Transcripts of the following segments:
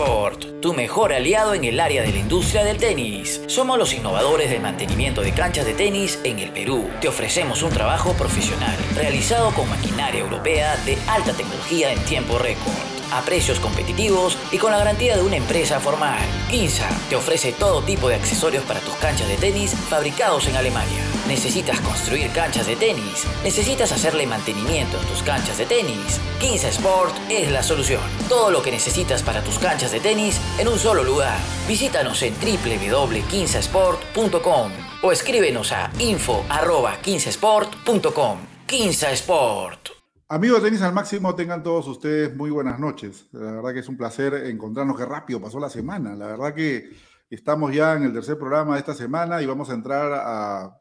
Sport, tu mejor aliado en el área de la industria del tenis. Somos los innovadores del mantenimiento de canchas de tenis en el Perú. Te ofrecemos un trabajo profesional, realizado con maquinaria europea de alta tecnología en tiempo récord a precios competitivos y con la garantía de una empresa formal. Quinza te ofrece todo tipo de accesorios para tus canchas de tenis fabricados en Alemania. ¿Necesitas construir canchas de tenis? ¿Necesitas hacerle mantenimiento en tus canchas de tenis? Quinza Sport es la solución. Todo lo que necesitas para tus canchas de tenis en un solo lugar. Visítanos en www.quinzasport.com o escríbenos a info.15sport.com. Quinza Sport. Amigos de Tenis al Máximo, tengan todos ustedes muy buenas noches. La verdad que es un placer encontrarnos. Qué rápido pasó la semana. La verdad que estamos ya en el tercer programa de esta semana y vamos a entrar a,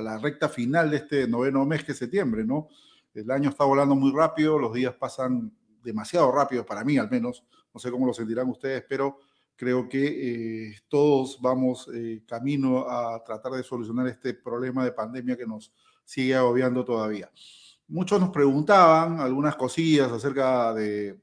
la recta final de este noveno mes que es septiembre, ¿no? El año está volando muy rápido, los días pasan demasiado rápido para mí al menos. No sé cómo lo sentirán ustedes, pero creo que eh, todos vamos eh, camino a tratar de solucionar este problema de pandemia que nos sigue agobiando todavía muchos nos preguntaban algunas cosillas acerca de,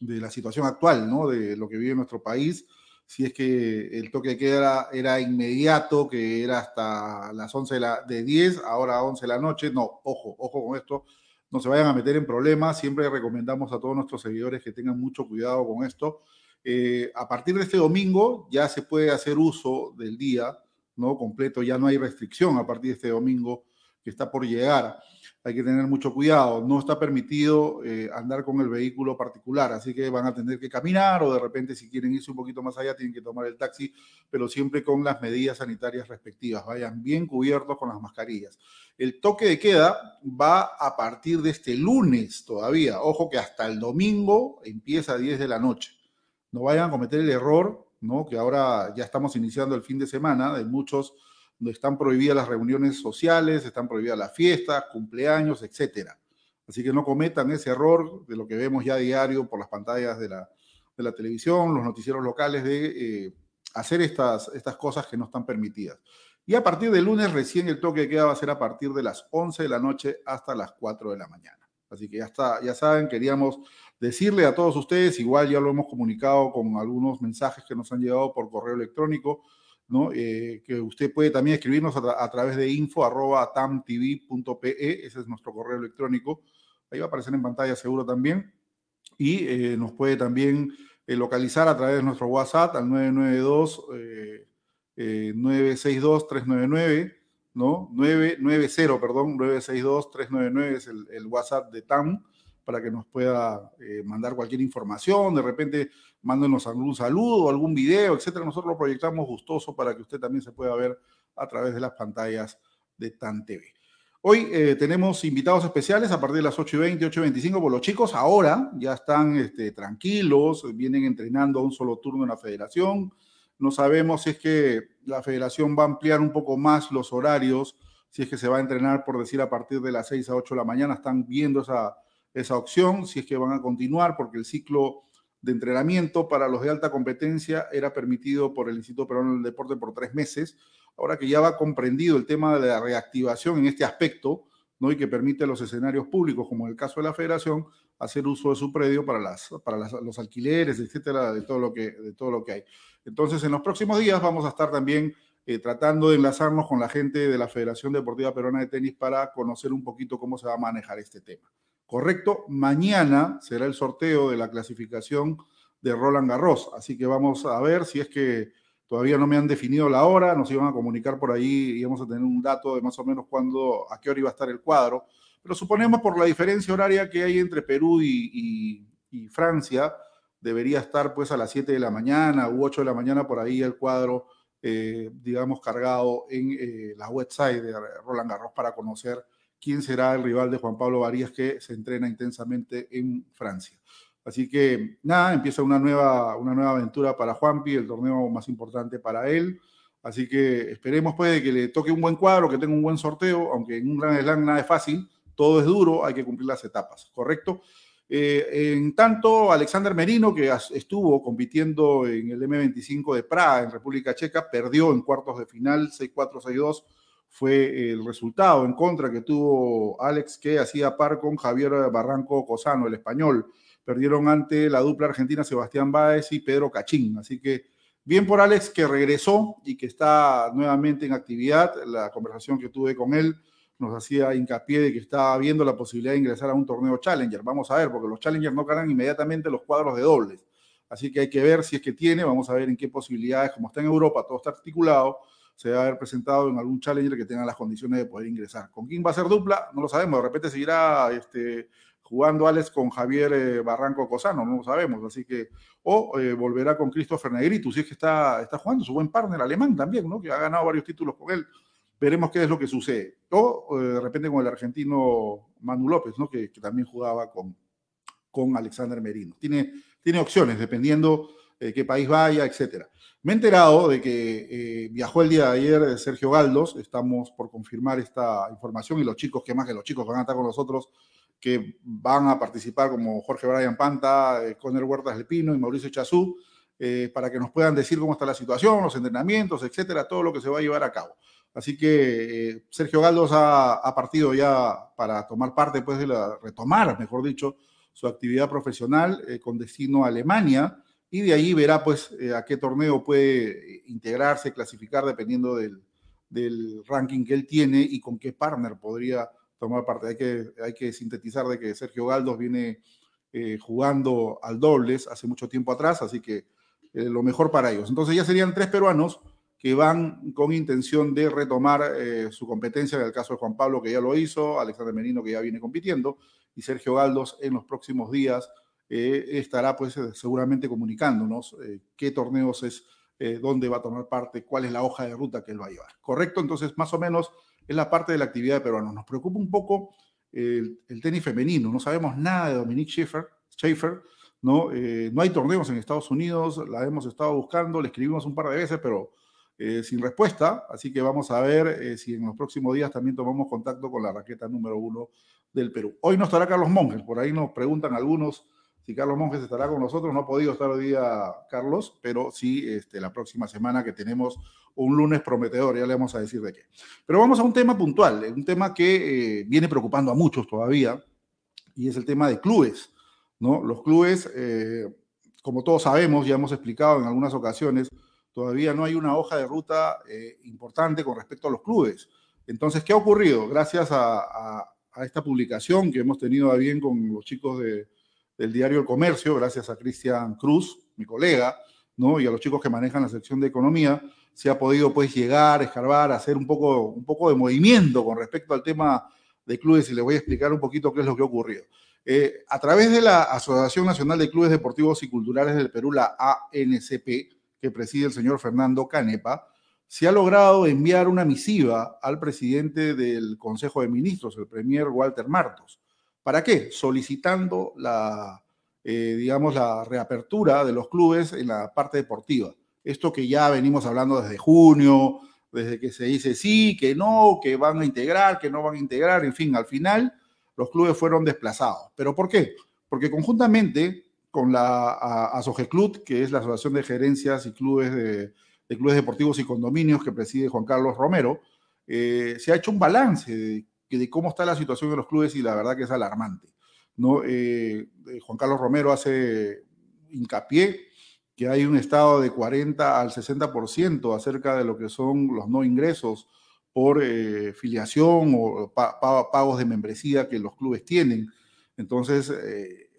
la situación actual, ¿no? De lo que vive nuestro país, si es que el toque de queda era, inmediato, que era hasta las 11 de, la, de 10, ahora 11 de la noche. No, ojo, ojo con esto, no se vayan a meter en problemas. Siempre recomendamos a todos nuestros seguidores que tengan mucho cuidado con esto. Eh, a partir de este domingo ya se puede hacer uso del día, ¿no? Completo, ya no hay restricción a partir de este domingo que está por llegar hay que tener mucho cuidado. No está permitido eh, andar con el vehículo particular, así que van a tener que caminar o de repente si quieren irse un poquito más allá tienen que tomar el taxi, pero siempre con las medidas sanitarias respectivas. Vayan bien cubiertos con las mascarillas. El toque de queda va a partir de este lunes todavía. Ojo que hasta el domingo empieza a 10 de la noche. No vayan a cometer el error, ¿no? Que ahora ya estamos iniciando el fin de semana de muchos están prohibidas las reuniones sociales, están prohibidas las fiestas, cumpleaños, etcétera. Así que no cometan ese error de lo que vemos ya diario por las pantallas de la, de la televisión, los noticieros locales, de eh, hacer estas, estas cosas que no están permitidas. Y a partir del lunes recién el toque de queda va a ser a partir de las 11 de la noche hasta las 4 de la mañana. Así que ya está, ya saben, queríamos decirle a todos ustedes, igual ya lo hemos comunicado con algunos mensajes que nos han llegado por correo electrónico, eh, que usted puede también escribirnos a, través de info.tamtv.pe, ese es nuestro correo electrónico, ahí va a aparecer en pantalla seguro también, y eh, nos puede también eh, localizar a través de nuestro WhatsApp al 992 962 399 ¿no? 990, perdón, 962 399 es el, el WhatsApp de TAM para que nos pueda eh, mandar cualquier información, de repente mándenos algún saludo, algún video, etcétera. Nosotros lo proyectamos gustoso para que usted también se pueda ver a través de las pantallas de TAN TV. Hoy eh, tenemos invitados especiales a partir de las 8 y 20, 8 y 25, por los chicos ahora ya están este, tranquilos, vienen entrenando a un solo turno en la federación. No sabemos si es que la federación va a ampliar un poco más los horarios, si es que se va a entrenar, por decir, a partir de las 6 a 8 de la mañana. Están viendo esa, esa opción, si es que van a continuar, porque el ciclo de entrenamiento para los de alta competencia era permitido por el Instituto Peruano del Deporte por tres meses. Ahora que ya va comprendido el tema de la reactivación en este aspecto, ¿no? y que permite a los escenarios públicos, como en el caso de la federación, hacer uso de su predio para, las, para los alquileres, etcétera, de todo, lo que, de todo lo que hay. Entonces, en los próximos días vamos a estar también eh, tratando de enlazarnos con la gente de la Federación Deportiva Peruana de Tenis para conocer un poquito cómo se va a manejar este tema. Correcto, mañana será el sorteo de la clasificación de Roland Garros, así que vamos a ver si es que todavía no me han definido la hora, nos iban a comunicar por ahí y vamos a tener un dato de más o menos cuándo, a qué hora iba a estar el cuadro, pero suponemos por la diferencia horaria que hay entre Perú y, Francia, debería estar pues a las 7 de la mañana u 8 de la mañana por ahí el cuadro, eh, digamos, cargado en eh, la website de Roland Garros para conocer quién será el rival de Juan Pablo Varías que se entrena intensamente en Francia. Así que nada, empieza una nueva, una nueva aventura para Juanpi, el torneo más importante para él. Así que esperemos pues que le toque un buen cuadro, que tenga un buen sorteo, aunque en un gran slam nada es fácil, todo es duro, hay que cumplir las etapas, ¿correcto? Eh, en tanto, Alexander Merino, que estuvo compitiendo en el M25 de Praga, en República Checa, perdió en cuartos de final 6-4, 6-2 fue el resultado en contra que tuvo Alex, que hacía par con Javier Barranco Cosano, el español. perdieron ante la dupla argentina Sebastián Báez y Pedro Cachín. Así que bien por Alex que regresó y que está nuevamente en actividad. La conversación que tuve con él nos hacía hincapié de que estaba viendo la posibilidad de ingresar a un torneo Challenger. Vamos a ver, porque los Challengers no ganan inmediatamente los cuadros de dobles. Así que hay que ver si es que tiene, vamos a ver en qué posibilidades, como está en Europa, todo está articulado, se va a haber presentado en algún Challenger que tenga las condiciones de poder ingresar. ¿Con quién va a ser dupla? No lo sabemos, de repente seguirá este, jugando Alex con Javier eh, Barranco Cosano, no lo sabemos, así que, o eh, volverá con Christopher Negritu, si es que está, está jugando su buen partner alemán también, ¿no? Que ha ganado varios títulos con él. Veremos qué es lo que sucede. O eh, de repente con el argentino Manu López, ¿no? Que, también jugaba con, con Alexander Merino. Tiene, tiene opciones dependiendo qué país vaya, etcétera. Me he enterado de que viajó el día de ayer Sergio Galdos, estamos por confirmar esta información y los chicos, que más que los chicos van a estar con nosotros, que van a participar como Jorge Brian Panta, eh, Conner Huertas del Pino y Mauricio Chazú, eh, para que nos puedan decir cómo está la situación, los entrenamientos, etcétera, todo lo que se va a llevar a cabo. Así que eh, Sergio Galdos ha, partido ya para tomar parte, pues, de la, retomar, mejor dicho, su actividad profesional con destino a Alemania y de ahí verá, pues, a qué torneo puede integrarse, clasificar, dependiendo del, ranking que él tiene y con qué partner podría tomar parte. Hay que, hay que sintetizar de que Sergio Galdos viene eh, jugando al dobles hace mucho tiempo atrás, así que eh, lo mejor para ellos. Entonces ya serían tres peruanos que van con intención de retomar eh, su competencia, en el caso de Juan Pablo, que ya lo hizo, Alexander Menino, que ya viene compitiendo, y Sergio Galdos en los próximos días estará pues seguramente comunicándonos qué torneos es, dónde va a tomar parte, cuál es la hoja de ruta que él va a llevar. ¿Correcto? Entonces, más o menos es la parte de la actividad de peruanos. Nos preocupa un poco el, tenis femenino. No sabemos nada de Dominique Schaefer. ¿no? Eh, no hay torneos en Estados Unidos, la hemos estado buscando, le escribimos un par de veces, pero eh, sin respuesta. Así que vamos a ver eh, si en los próximos días también tomamos contacto con la raqueta número uno del Perú. Hoy no estará Carlos Monjes, por ahí nos preguntan algunos si Carlos Monjes estará con nosotros. No ha podido estar hoy día Carlos, pero sí este, la próxima semana que tenemos un lunes prometedor, ya le vamos a decir de qué. Pero vamos a un tema puntual, un tema que eh, viene preocupando a muchos todavía, y es el tema de clubes. ¿no? Los clubes, eh, como todos sabemos, ya hemos explicado en algunas ocasiones, todavía no hay una hoja de ruta eh, importante con respecto a los clubes. Entonces, ¿qué ha ocurrido? Gracias a, esta publicación que hemos tenido a bien con los chicos del diario El Comercio, gracias a Cristian Cruz, mi colega, ¿no? y a los chicos que manejan la sección de economía, se ha podido pues llegar, escarbar, hacer un poco, un poco de movimiento con respecto al tema de clubes y les voy a explicar un poquito qué es lo que ha ocurrido. Eh, a través de la Asociación Nacional de Clubes Deportivos y Culturales del Perú, la ANCP, que preside el señor Fernando Canepa, se ha logrado enviar una misiva al presidente del Consejo de Ministros, el premier Walter Martos. ¿Para qué? Solicitando la, eh, digamos, la reapertura de los clubes en la parte deportiva esto que ya venimos hablando desde junio, desde que se dice sí, que no, que van a integrar, que no van a integrar, en fin, al final los clubes fueron desplazados. ¿Pero por qué? Porque conjuntamente con la ASOGECLUB, que es la Asociación de Gerencias y Clubes de, Clubes Deportivos y Condominios que preside Juan Carlos Romero, eh, se ha hecho un balance de, cómo está la situación de los clubes y la verdad que es alarmante. ¿no? Eh, eh, Juan Carlos Romero hace hincapié que hay un estado de 40 al 60% acerca de lo que son los no ingresos por eh, filiación o pagos de membresía que los clubes tienen. Entonces,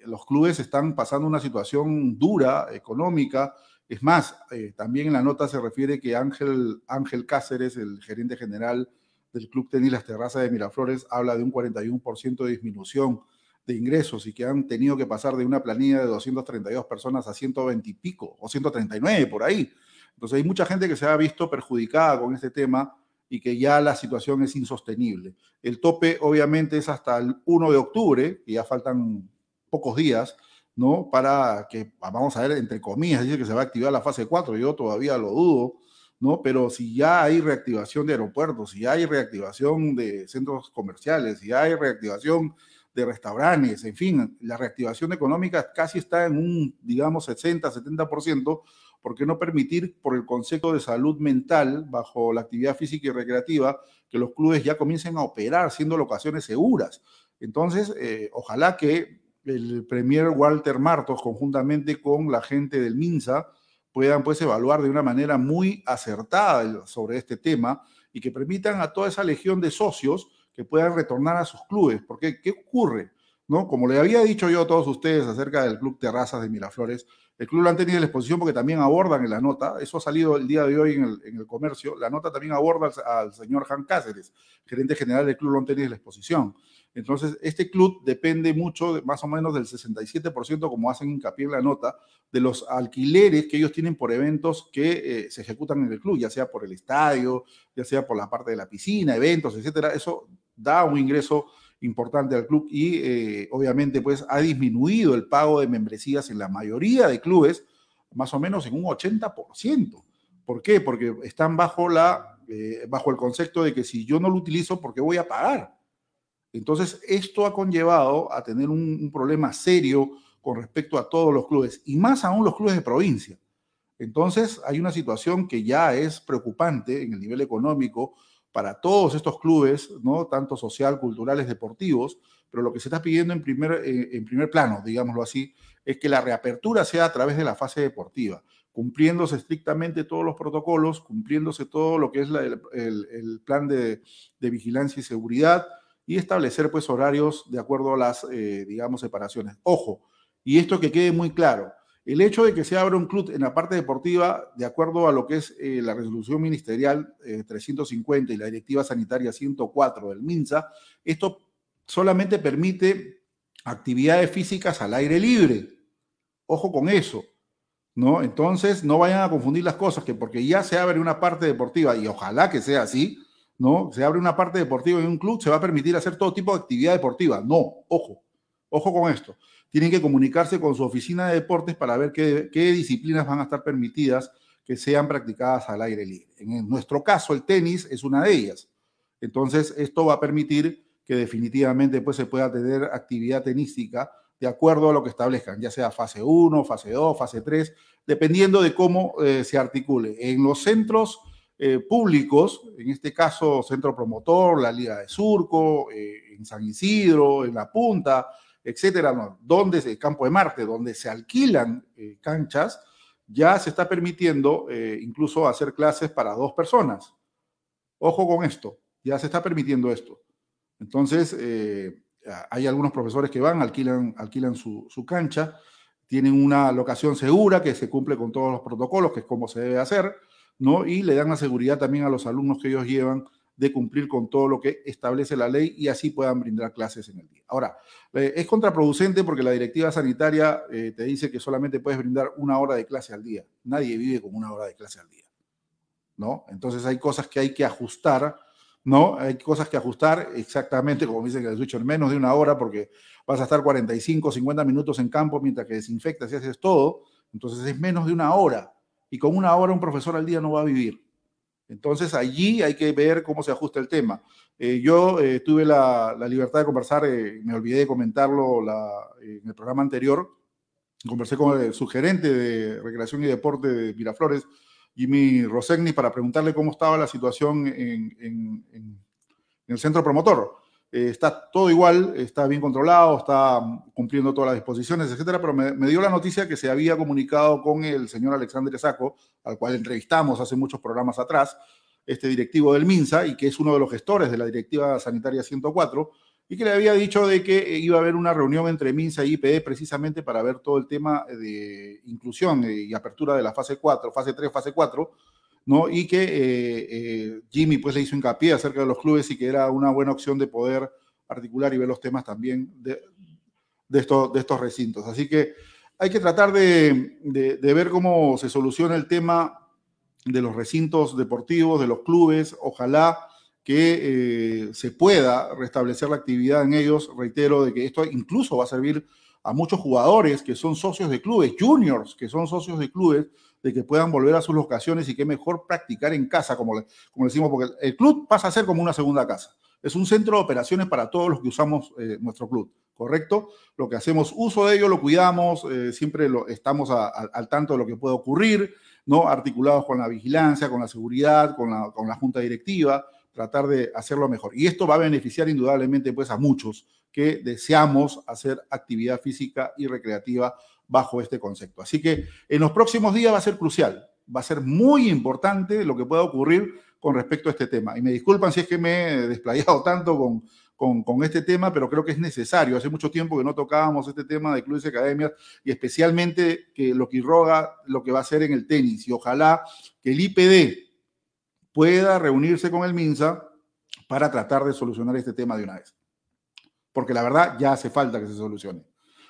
los clubes están pasando una situación dura económica. Es más, también en la nota se refiere que Ángel, Ángel Cáceres, el gerente general del Club Tenis Las Terrazas de Miraflores, habla de un 41% de disminución de ingresos y que han tenido que pasar de una planilla de 232 personas a 120 y pico o 139 por ahí. Entonces hay mucha gente que se ha visto perjudicada con este tema y que ya la situación es insostenible. El tope obviamente es hasta el 1 de octubre, y ya faltan pocos días, ¿no? Para que, vamos a ver, entre comillas, dice que se va a activar la fase 4, yo todavía lo dudo, ¿no? Pero si ya hay reactivación de aeropuertos, si hay reactivación de centros comerciales, si hay reactivación de restaurantes, en fin, la reactivación económica casi está en un, digamos, 60, 70%, ¿por qué no permitir, por el concepto de salud mental, bajo la actividad física y recreativa, que los clubes ya comiencen a operar siendo locaciones seguras? Entonces, eh, ojalá que el Premier Walter Martos, conjuntamente con la gente del MINSA, puedan pues evaluar de una manera muy acertada sobre este tema y que permitan a toda esa legión de socios que puedan retornar a sus clubes. Porque, ¿qué ocurre? ¿No? Como le había dicho yo a todos ustedes acerca del Club Terrazas de Miraflores, el club lo han tenido en la exposición porque también abordan en la nota, eso ha salido el día de hoy en el, comercio, la nota también aborda al, señor Jan Cáceres, gerente general del club lo han tenido en la exposición. Entonces, este club depende mucho, más o menos del 67%, como hacen hincapié en la nota, de los alquileres que ellos tienen por eventos que eh, se ejecutan en el club, ya sea por el estadio, ya sea por la parte de la piscina, eventos, etcétera. Eso da un ingreso importante al club y eh, obviamente pues ha disminuido el pago de membresías en la mayoría de clubes, más o menos en un 80%. ¿Por qué? Porque están bajo, la, eh, bajo el concepto de que si yo no lo utilizo, ¿por qué voy a pagar? Entonces, esto ha conllevado a tener un, problema serio con respecto a todos los clubes y más aún los clubes de provincia. Entonces, hay una situación que ya es preocupante en el nivel económico para todos estos clubes, ¿no? tanto social, culturales, deportivos, pero lo que se está pidiendo en primer, eh, en primer plano, digámoslo así, es que la reapertura sea a través de la fase deportiva, cumpliéndose estrictamente todos los protocolos, cumpliéndose todo lo que es el, plan de, vigilancia y seguridad y establecer pues horarios de acuerdo a las, eh, digamos, separaciones. Ojo, y esto que quede muy claro, el hecho de que se abra un club en la parte deportiva, de acuerdo a lo que es eh, la resolución ministerial 350 eh, y la directiva sanitaria 104 del MINSA, esto solamente permite actividades físicas al aire libre. Ojo con eso. ¿no? Entonces, no vayan a confundir las cosas, que porque ya se abre una parte deportiva, y ojalá que sea así, ¿no? Se abre una parte deportiva en un club, se va a permitir hacer todo tipo de actividad deportiva. No, ojo, ojo con esto tienen que comunicarse con su oficina de deportes para ver qué, disciplinas van a estar permitidas que sean practicadas al aire libre. En nuestro caso, el tenis es una de ellas. Entonces, esto va a permitir que definitivamente pues, se pueda tener actividad tenística de acuerdo a lo que establezcan, ya sea fase 1, fase 2, fase 3, dependiendo de cómo eh, se articule. En los centros eh, públicos, en este caso Centro Promotor, la Liga de Surco, eh, en San Isidro, en La Punta, etcétera, no, donde el campo de Marte, donde se alquilan eh, canchas, ya se está permitiendo eh, incluso hacer clases para dos personas. Ojo con esto, ya se está permitiendo esto. Entonces, hay algunos profesores que van, alquilan, alquilan su, su, cancha, tienen una locación segura que se cumple con todos los protocolos, que es como se debe hacer, ¿no? Y le dan la seguridad también a los alumnos que ellos llevan de cumplir con todo lo que establece la ley y así puedan brindar clases en el día. Ahora, eh, es contraproducente porque la directiva sanitaria eh, te dice que solamente puedes brindar una hora de clase al día. Nadie vive con una hora de clase al día. ¿No? Entonces hay cosas que hay que ajustar, ¿no? Hay cosas que ajustar exactamente, como dicen que el switch, en menos de una hora porque vas a estar 45, 50 minutos en campo mientras que desinfectas y haces todo. Entonces es menos de una hora. Y con una hora un profesor al día no va a vivir. Entonces allí hay que ver cómo se ajusta el tema. Eh, yo eh, tuve la, libertad de conversar, eh, me olvidé de comentarlo en el programa anterior, conversé con el sugerente de Recreación y Deporte de Miraflores, Jimmy Rosegni, para preguntarle cómo estaba la situación en el centro promotor. Eh, está todo igual, está bien controlado, está cumpliendo todas las disposiciones, etcétera, pero me, dio la noticia que se había comunicado con el señor Alexander Saco, al cual entrevistamos hace muchos programas atrás, este directivo del MINSA y que es uno de los gestores de la Directiva Sanitaria 104, y que le había dicho de que iba a haber una reunión entre MINSA y IPE precisamente para ver todo el tema de inclusión y apertura de la fase 4, fase 3, fase 4, ¿no? Y que eh, eh, Jimmy pues le hizo hincapié acerca de los clubes y que era una buena opción de poder articular y ver los temas también de, estos recintos. Así que hay que tratar de, de, ver cómo se soluciona el tema de los recintos deportivos, de los clubes. Ojalá que eh, se pueda restablecer la actividad en ellos. Reitero de que esto incluso va a servir a muchos jugadores que son socios de clubes, juniors que son socios de clubes, de que puedan volver a sus locaciones y que mejor practicar en casa, como, como decimos, porque el club pasa a ser como una segunda casa. Es un centro de operaciones para todos los que usamos eh, nuestro club, ¿correcto? Lo que hacemos uso de ello, lo cuidamos, eh, siempre lo, estamos al tanto de lo que puede ocurrir, ¿no? Articulados con la vigilancia, con la seguridad, con la, con la junta directiva, tratar de hacerlo mejor. Y esto va a beneficiar indudablemente pues a muchos que deseamos hacer actividad física y recreativa bajo este concepto. Así que en los próximos días va a ser crucial, va a ser muy importante lo que pueda ocurrir con respecto a este tema. Y me disculpan si es que me he desplayado tanto con, con, este tema, pero creo que es necesario. Hace mucho tiempo que no tocábamos este tema de clubes y academias y especialmente que lo que roga lo que va a hacer en el tenis. Y ojalá que el IPD pueda reunirse con el MINSA para tratar de solucionar este tema de una vez. Porque la verdad ya hace falta que se solucione.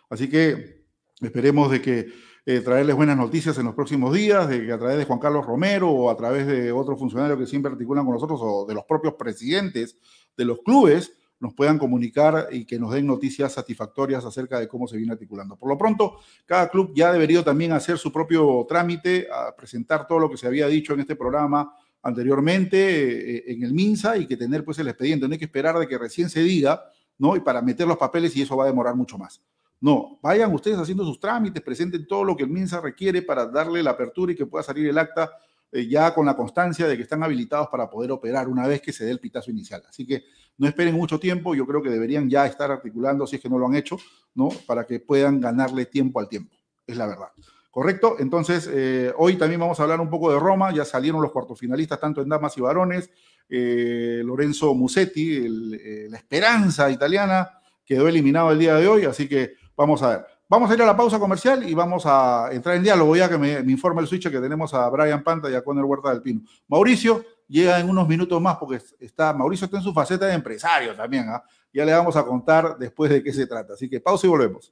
Así que esperemos de que eh, traerles buenas noticias en los próximos días, de que a través de Juan Carlos Romero o a través de otros funcionarios que siempre articulan con nosotros o de los propios presidentes de los clubes, nos puedan comunicar y que nos den noticias satisfactorias acerca de cómo se viene articulando. Por lo pronto, cada club ya debería también hacer su propio trámite, a presentar todo lo que se había dicho en este programa anteriormente eh, en el MINSA y que tener pues el expediente. No hay que esperar de que recién se diga, ¿no? Y para meter los papeles y eso va a demorar mucho más. No, vayan ustedes haciendo sus trámites, presenten todo lo que el MINSA requiere para darle la apertura y que pueda salir el acta eh, ya con la constancia de que están habilitados para poder operar una vez que se dé el pitazo inicial. Así que no esperen mucho tiempo, yo creo que deberían ya estar articulando, si es que no lo han hecho, ¿no? Para que puedan ganarle tiempo al tiempo, es la verdad. ¿Correcto? Entonces, eh, hoy también vamos a hablar un poco de Roma, ya salieron los cuartofinalistas tanto en damas y varones, eh, Lorenzo Musetti, el, la esperanza italiana, quedó eliminado el día de hoy, así que vamos a ver. Vamos a ir a la pausa comercial y vamos a entrar en diálogo ya que me, me informa el switch que tenemos a Brian Panta y a Conner Huerta del Pino. Mauricio llega en unos minutos más porque está, Mauricio está en su faceta de empresario también. ¿ah? Ya le vamos a contar después de qué se trata. Así que pausa y volvemos.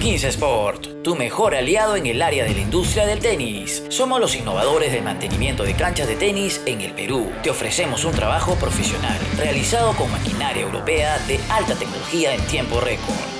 15 Sport, tu mejor aliado en el área de la industria del tenis. Somos los innovadores del mantenimiento de canchas de tenis en el Perú. Te ofrecemos un trabajo profesional realizado con maquinaria europea de alta tecnología en tiempo récord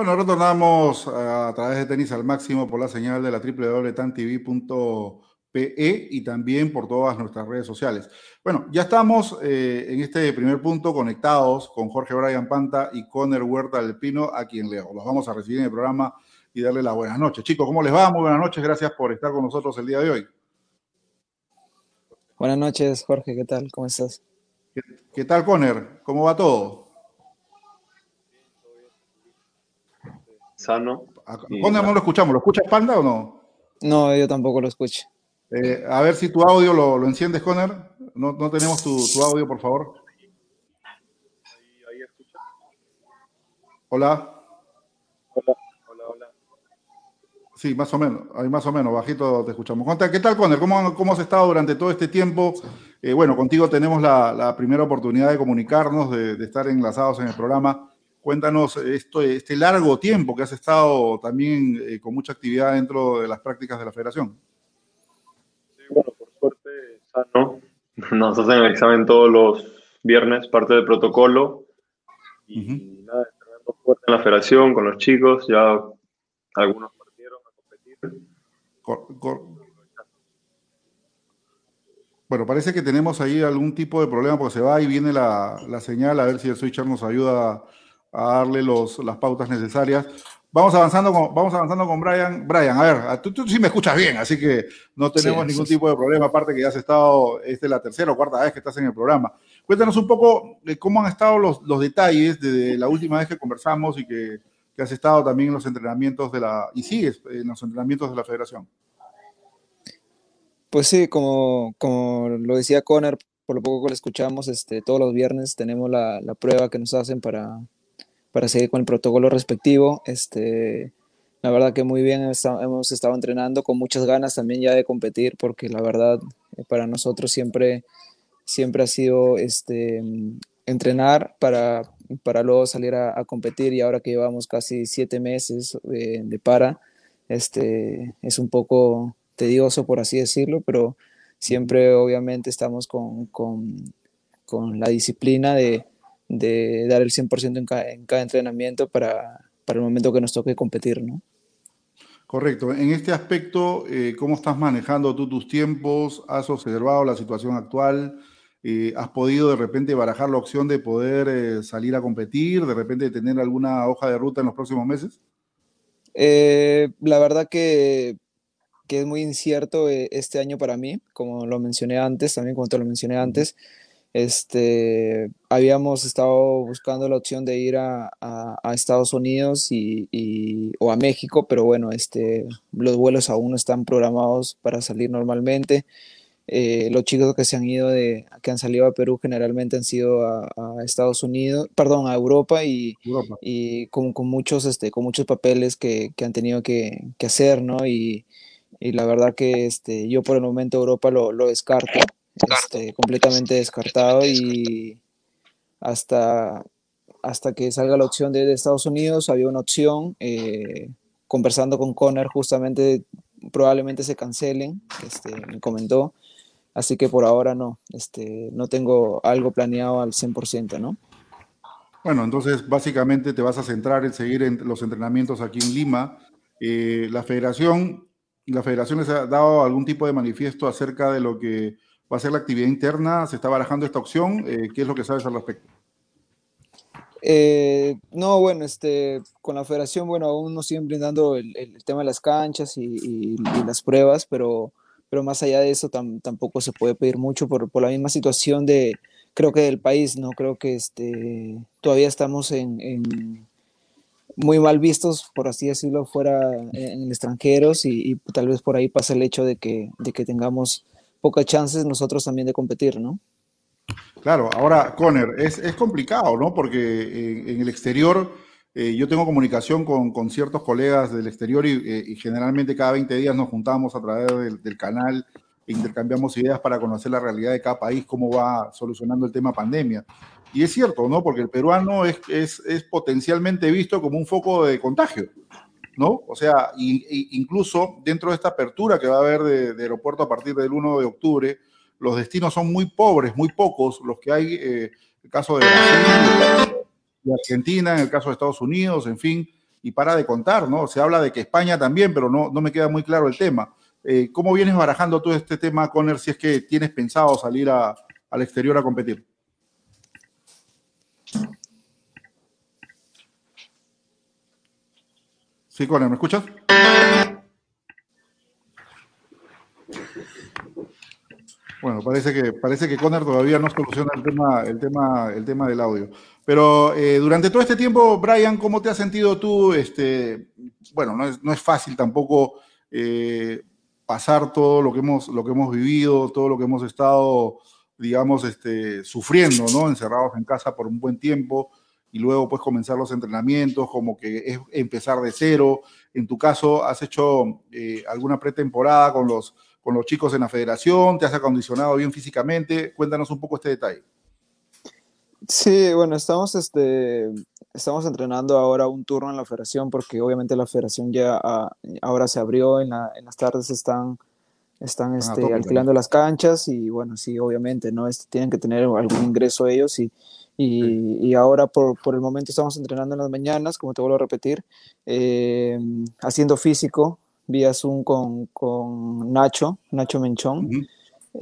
Bueno, retornamos a través de Tenis al Máximo por la señal de la www.tantv.pe y también por todas nuestras redes sociales. Bueno, ya estamos eh, en este primer punto conectados con Jorge Brian Panta y Conner Huerta del Pino, a quien leo. Los vamos a recibir en el programa y darle las buenas noches. Chicos, ¿cómo les va? Muy buenas noches, gracias por estar con nosotros el día de hoy. Buenas noches, Jorge, ¿qué tal? ¿Cómo estás? ¿Qué, qué tal, Conner? ¿Cómo va todo? Sano. ¿Dónde no lo escuchamos? ¿Lo escuchas Panda o no? No, yo tampoco lo escucho. Eh, a ver si tu audio lo, lo enciendes, Conner. No, no tenemos tu, tu, audio, por favor. Ahí, escucha. Hola. Hola, hola, hola. Sí, más o menos, ahí más o menos, bajito te escuchamos. ¿Qué tal, Conner? ¿Cómo, ¿Cómo has estado durante todo este tiempo? Eh, bueno, contigo tenemos la, la, primera oportunidad de comunicarnos, de, de estar enlazados en el programa. Cuéntanos esto, este largo tiempo que has estado también eh, con mucha actividad dentro de las prácticas de la federación. Sí, bueno, por suerte, sano. Nos hacen el examen todos los viernes, parte del protocolo. Y uh -huh. nada, entrenando fuerte en la federación con los chicos. Ya algunos partieron a competir. Cor, cor. Bueno, parece que tenemos ahí algún tipo de problema porque se va y viene la, la señal. A ver si el switcher nos ayuda a darle los, las pautas necesarias. Vamos avanzando con, vamos avanzando con Brian. Brian, a ver, tú, tú sí me escuchas bien, así que no tenemos sí, ningún sí, tipo de problema, aparte que ya has estado, esta es la tercera o cuarta vez que estás en el programa. Cuéntanos un poco de cómo han estado los, los detalles desde la última vez que conversamos y que, que, has estado también en los entrenamientos de la, y sigues en los entrenamientos de la federación. Pues sí, como, como lo decía Conner, por lo poco que lo escuchamos, este, todos los viernes tenemos la, la prueba que nos hacen para, para seguir con el protocolo respectivo. Este, la verdad que muy bien hemos estado entrenando con muchas ganas también ya de competir porque la verdad eh, para nosotros siempre, siempre ha sido este, entrenar para, para luego salir a, competir y ahora que llevamos casi siete meses de, de para, este, es un poco tedioso por así decirlo, pero siempre obviamente estamos con, con, con la disciplina de, de dar el 100% en cada, en cada entrenamiento para, para, el momento que nos toque competir, ¿no? Correcto. En este aspecto, eh, ¿cómo estás manejando tú tus tiempos? ¿Has observado la situación actual? Eh, ¿Has podido de repente barajar la opción de poder eh, salir a competir, de repente tener alguna hoja de ruta en los próximos meses? la verdad que, que, es muy incierto este año para mí, como lo mencioné antes, también como te lo mencioné antes. Este, habíamos estado buscando la opción de ir a, Estados Unidos y, o a México, pero bueno, este, los vuelos aún no están programados para salir normalmente. Eh, los chicos que se han ido de, que han salido a Perú generalmente han sido a, Estados Unidos, perdón, a Europa y, y con, con, muchos, este, con muchos papeles que, que han tenido que, que, hacer, ¿no? Y, y, la verdad que este, yo por el momento Europa lo, lo descarto. Este, completamente descartado y hasta, hasta que salga la opción de, Estados Unidos había una opción, eh, conversando con Conner justamente probablemente se cancelen, este, me comentó, así que por ahora no, este, no tengo algo planeado al 100%, ¿no? Bueno, entonces básicamente te vas a centrar en seguir en los entrenamientos aquí en Lima. Eh, la federación, la federación les ha dado algún tipo de manifiesto acerca de lo que va a ser la actividad interna? ¿Se está barajando esta opción? Eh, ¿Qué es lo que sabes al respecto? Eh, no, bueno, este, con la federación, bueno, aún nos siguen brindando el, tema de las canchas y, las pruebas, pero, pero más allá de eso tampoco se puede pedir mucho por, por, la misma situación de, creo que del país, ¿no? Creo que este, todavía estamos en, muy mal vistos, por así decirlo, fuera en, extranjeros y, y, tal vez por ahí pasa el hecho de que, de que tengamos pocas chances nosotros también de competir, ¿no? Claro, ahora, Conner, es, es complicado, ¿no? Porque en, el exterior eh, yo tengo comunicación con, con, ciertos colegas del exterior y, eh, generalmente cada 20 días nos juntamos a través del, canal e intercambiamos ideas para conocer la realidad de cada país, cómo va solucionando el tema pandemia. Y es cierto, ¿no? Porque el peruano es, es, es potencialmente visto como un foco de contagio. ¿No? O sea, incluso dentro de esta apertura que va a haber de, aeropuerto a partir del 1 de octubre, los destinos son muy pobres, muy pocos los que hay, eh, el caso de Brasil, Argentina, en el caso de Estados Unidos, en fin, y para de contar, ¿no? Se habla de que España también, pero no, no me queda muy claro el tema. Eh, ¿Cómo vienes barajando todo este tema, Conner, si es que tienes pensado salir al exterior a competir? Sí, Conner, ¿me escuchas? Bueno, parece que, parece que Conner todavía no soluciona el tema, el tema, el tema del audio. Pero eh, durante todo este tiempo, Brian, ¿cómo te has sentido tú? Este, bueno, no es, no es fácil tampoco eh, pasar todo lo que, hemos, lo que hemos vivido, todo lo que hemos estado, digamos, este, sufriendo, ¿no? Encerrados en casa por un buen tiempo y luego pues comenzar los entrenamientos, como que es empezar de cero. En tu caso, ¿has hecho eh, alguna pretemporada con los, con los chicos en la federación? ¿Te has acondicionado bien físicamente? Cuéntanos un poco este detalle. Sí, bueno, estamos, este, estamos entrenando ahora un turno en la federación porque obviamente la federación ya ah, ahora se abrió, en, la, en, las tardes están, están este, alquilando las canchas y bueno, sí, obviamente, ¿no? Este, tienen que tener algún ingreso ellos y y, ahora por, por, el momento estamos entrenando en las mañanas, como te vuelvo a repetir, eh, haciendo físico vía Zoom con, con Nacho, Nacho Menchón.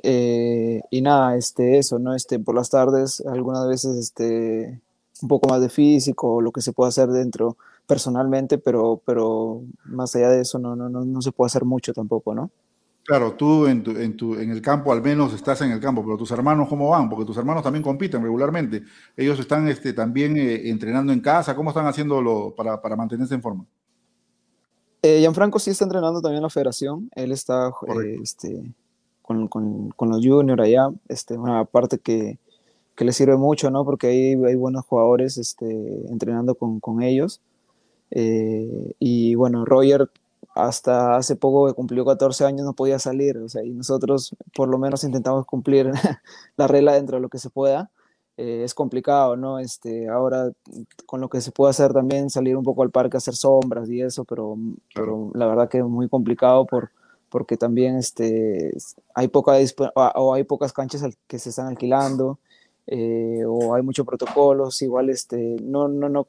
Eh, y nada, este, eso, ¿no? Este, por las tardes, algunas veces este, un poco más de físico, lo que se puede hacer dentro personalmente, pero, pero más allá de eso no, no, no, no se puede hacer mucho tampoco, ¿no? Claro, tú en, tu, en, tu, en, el campo al menos estás en el campo, pero tus hermanos cómo van, porque tus hermanos también compiten regularmente. Ellos están este, también eh, entrenando en casa, ¿cómo están haciéndolo para, para mantenerse en forma? Eh, Gianfranco sí está entrenando también en la federación, él está eh, este, con, con, con, los juniors allá, este, una parte que, que le sirve mucho, ¿no? Porque ahí hay buenos jugadores este, entrenando con, con ellos. Eh, y bueno, Roger hasta hace poco que cumplió 14 años no podía salir, o sea, y nosotros por lo menos intentamos cumplir la regla dentro de lo que se pueda. Eh, es complicado, ¿no? Este, ahora con lo que se puede hacer también salir un poco al parque a hacer sombras y eso, pero, pero la verdad que es muy complicado por, porque también este, hay, poca o hay pocas canchas que se están alquilando eh, o hay muchos protocolos, igual este, no, no, no,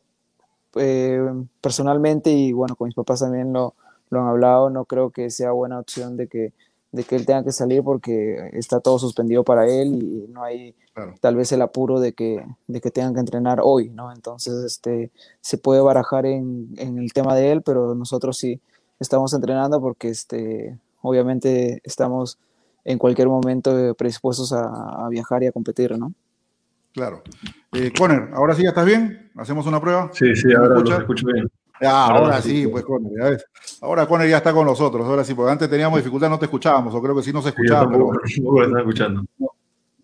eh, personalmente y bueno, con mis papás también lo, lo han hablado, no creo que sea buena opción de que, de que él tenga que salir porque está todo suspendido para él y no hay tal vez el apuro de que, de que tengan que entrenar hoy, ¿no? Entonces, este, se puede barajar en, en el tema de él, pero nosotros sí estamos entrenando porque, este, obviamente, estamos en cualquier momento predispuestos a, a viajar y a competir, ¿no? Claro. Eh, Conner, ¿ahora sí ya estás bien? ¿Hacemos una prueba? Sí, sí, ahora lo escucho bien. Ahora, sí, pues Conner, ya ves. Ahora Conner ya está con nosotros, ahora sí, porque antes teníamos dificultad, no te escuchábamos, o creo que sí nos escuchábamos. Sí, pero... escuchando.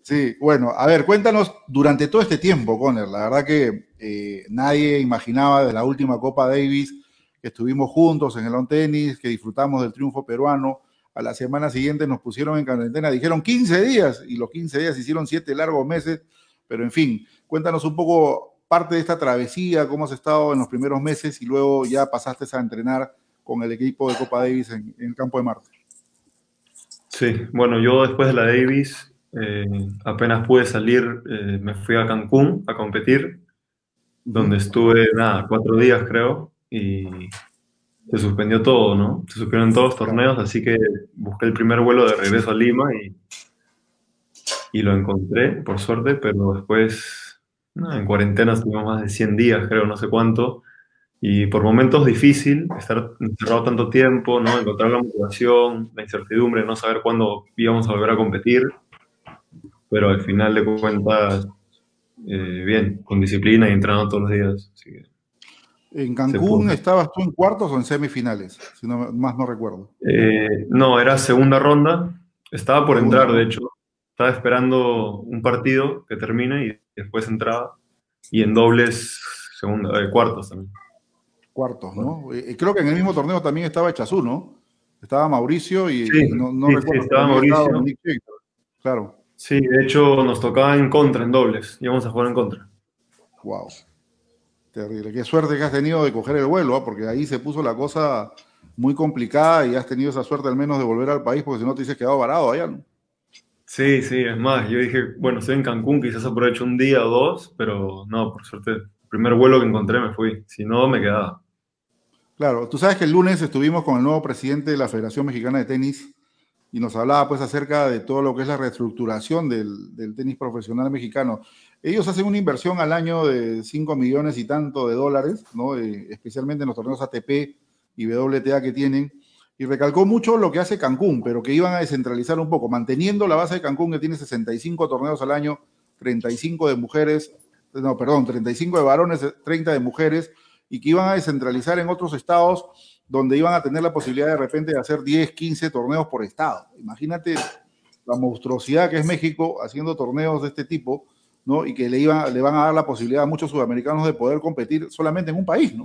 Sí, bueno, a ver, cuéntanos, durante todo este tiempo, Conner, la verdad que eh, nadie imaginaba de la última Copa Davis que estuvimos juntos en el on tenis, que disfrutamos del triunfo peruano, a la semana siguiente nos pusieron en cuarentena, dijeron 15 días, y los 15 días hicieron 7 largos meses, pero en fin, cuéntanos un poco parte de esta travesía, cómo has estado en los primeros meses y luego ya pasaste a entrenar con el equipo de Copa Davis en, el campo de Marte. Sí, bueno, yo después de la Davis eh, apenas pude salir, eh, me fui a Cancún a competir, donde estuve, nada, cuatro días creo, y se suspendió todo, ¿no? Se suspendieron todos los torneos, así que busqué el primer vuelo de regreso a Lima y, y lo encontré, por suerte, pero después, en cuarentena estuvimos más de 100 días, creo, no sé cuánto, y por momentos difícil estar encerrado tanto tiempo, ¿no? Encontrar la motivación, la incertidumbre, no saber cuándo íbamos a volver a competir pero al final de cuentas, eh, bien, con disciplina y entrenando todos los días. ¿En Cancún estabas tú en cuartos o en semifinales? Si no, más no recuerdo. Eh, no, era segunda ronda. Estaba por entrar, de hecho. Estaba esperando un partido que termine y después entraba. Y en dobles, segunda, eh, cuartos también. Cuartos, ¿no? creo que en el mismo torneo también estaba Echazú, ¿no? Estaba Mauricio y no, recuerdo. Sí, estaba Mauricio. Claro. Sí, de hecho nos tocaba en contra, en dobles. Íbamos a jugar en contra. Wow. Terrible. Qué suerte que has tenido de coger el vuelo, ¿ah? porque ahí se puso la cosa muy complicada y has tenido esa suerte al menos de volver al país, porque si no te hubieses quedado varado allá, ¿no? Sí, sí, es más, yo dije, bueno, estoy en Cancún, quizás aprovecho un día o dos, pero no, por suerte, el primer vuelo que encontré me fui, si no me quedaba. Claro, tú sabes que el lunes estuvimos con el nuevo presidente de la Federación Mexicana de Tenis, y nos hablaba pues acerca de todo lo que es la reestructuración del, tenis profesional mexicano. Ellos hacen una inversión al año de 5 millones y tanto de dólares, ¿no? Eh, especialmente en los torneos ATP y WTA que tienen, y recalcó mucho lo que hace Cancún, pero que iban a descentralizar un poco, manteniendo la base de Cancún que tiene 65 torneos al año, 35 de mujeres, no, perdón, 35 de varones, 30 de mujeres, y que iban a descentralizar en otros estados donde iban a tener la posibilidad de repente de hacer 10, 15 torneos por estado. Imagínate la monstruosidad que es México haciendo torneos de este tipo, ¿no? Y que le, iban, le van a dar la posibilidad a muchos sudamericanos de poder competir solamente en un país, ¿no?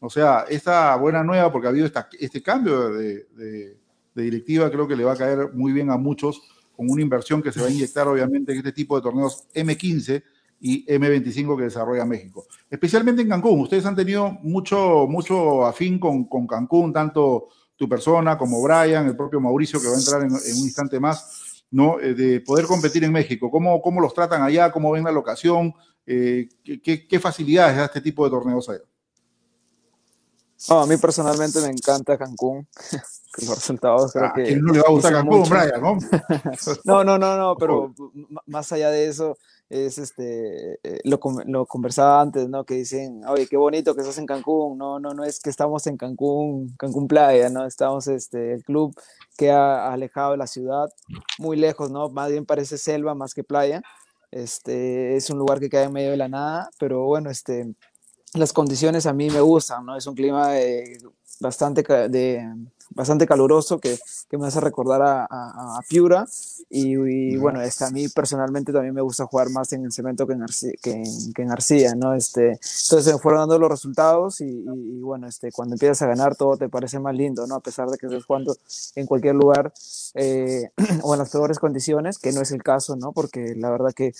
O sea, esta buena nueva, porque ha habido este cambio de, directiva, creo que le va a caer muy bien a muchos, con una inversión que se va a inyectar obviamente en este tipo de torneos M15, y M25 que desarrolla México. Especialmente en Cancún. Ustedes han tenido mucho, mucho afín con, Cancún, tanto tu persona como Brian, el propio Mauricio, que va a entrar en, un instante más, ¿no? Eh, de poder competir en México. ¿Cómo, ¿Cómo los tratan allá? ¿Cómo ven la locación? Eh, ¿qué, qué, facilidades da este tipo de torneos allá? A mí personalmente me encanta Cancún. los resultados creo ah, que... ¿Quién no le va a gustar Cancún, Brian, no? no, no, no, no, pero más allá de eso, es este, eh, lo, lo, conversaba antes, ¿no? Que dicen, oye, qué bonito que estás en Cancún, no, no, no es que estamos en Cancún, Cancún Playa, ¿no? Estamos, este, el club que ha alejado de la ciudad, muy lejos, ¿no? Más bien parece selva más que playa, este, es un lugar que queda en medio de la nada, pero bueno, este, las condiciones a mí me gustan, ¿no? Es un clima bastante, de, bastante caluroso que, que, me hace recordar a, a, Piura. Y, bueno, este, a mí personalmente también me gusta jugar más en el cemento que en, Arcilla, que que en Arcilla ¿no? Este, entonces se fueron dando los resultados y, y, bueno, este, cuando empiezas a ganar todo te parece más lindo, ¿no? A pesar de que estés jugando en cualquier lugar eh, o en las peores condiciones, que no es el caso, ¿no? Porque la verdad que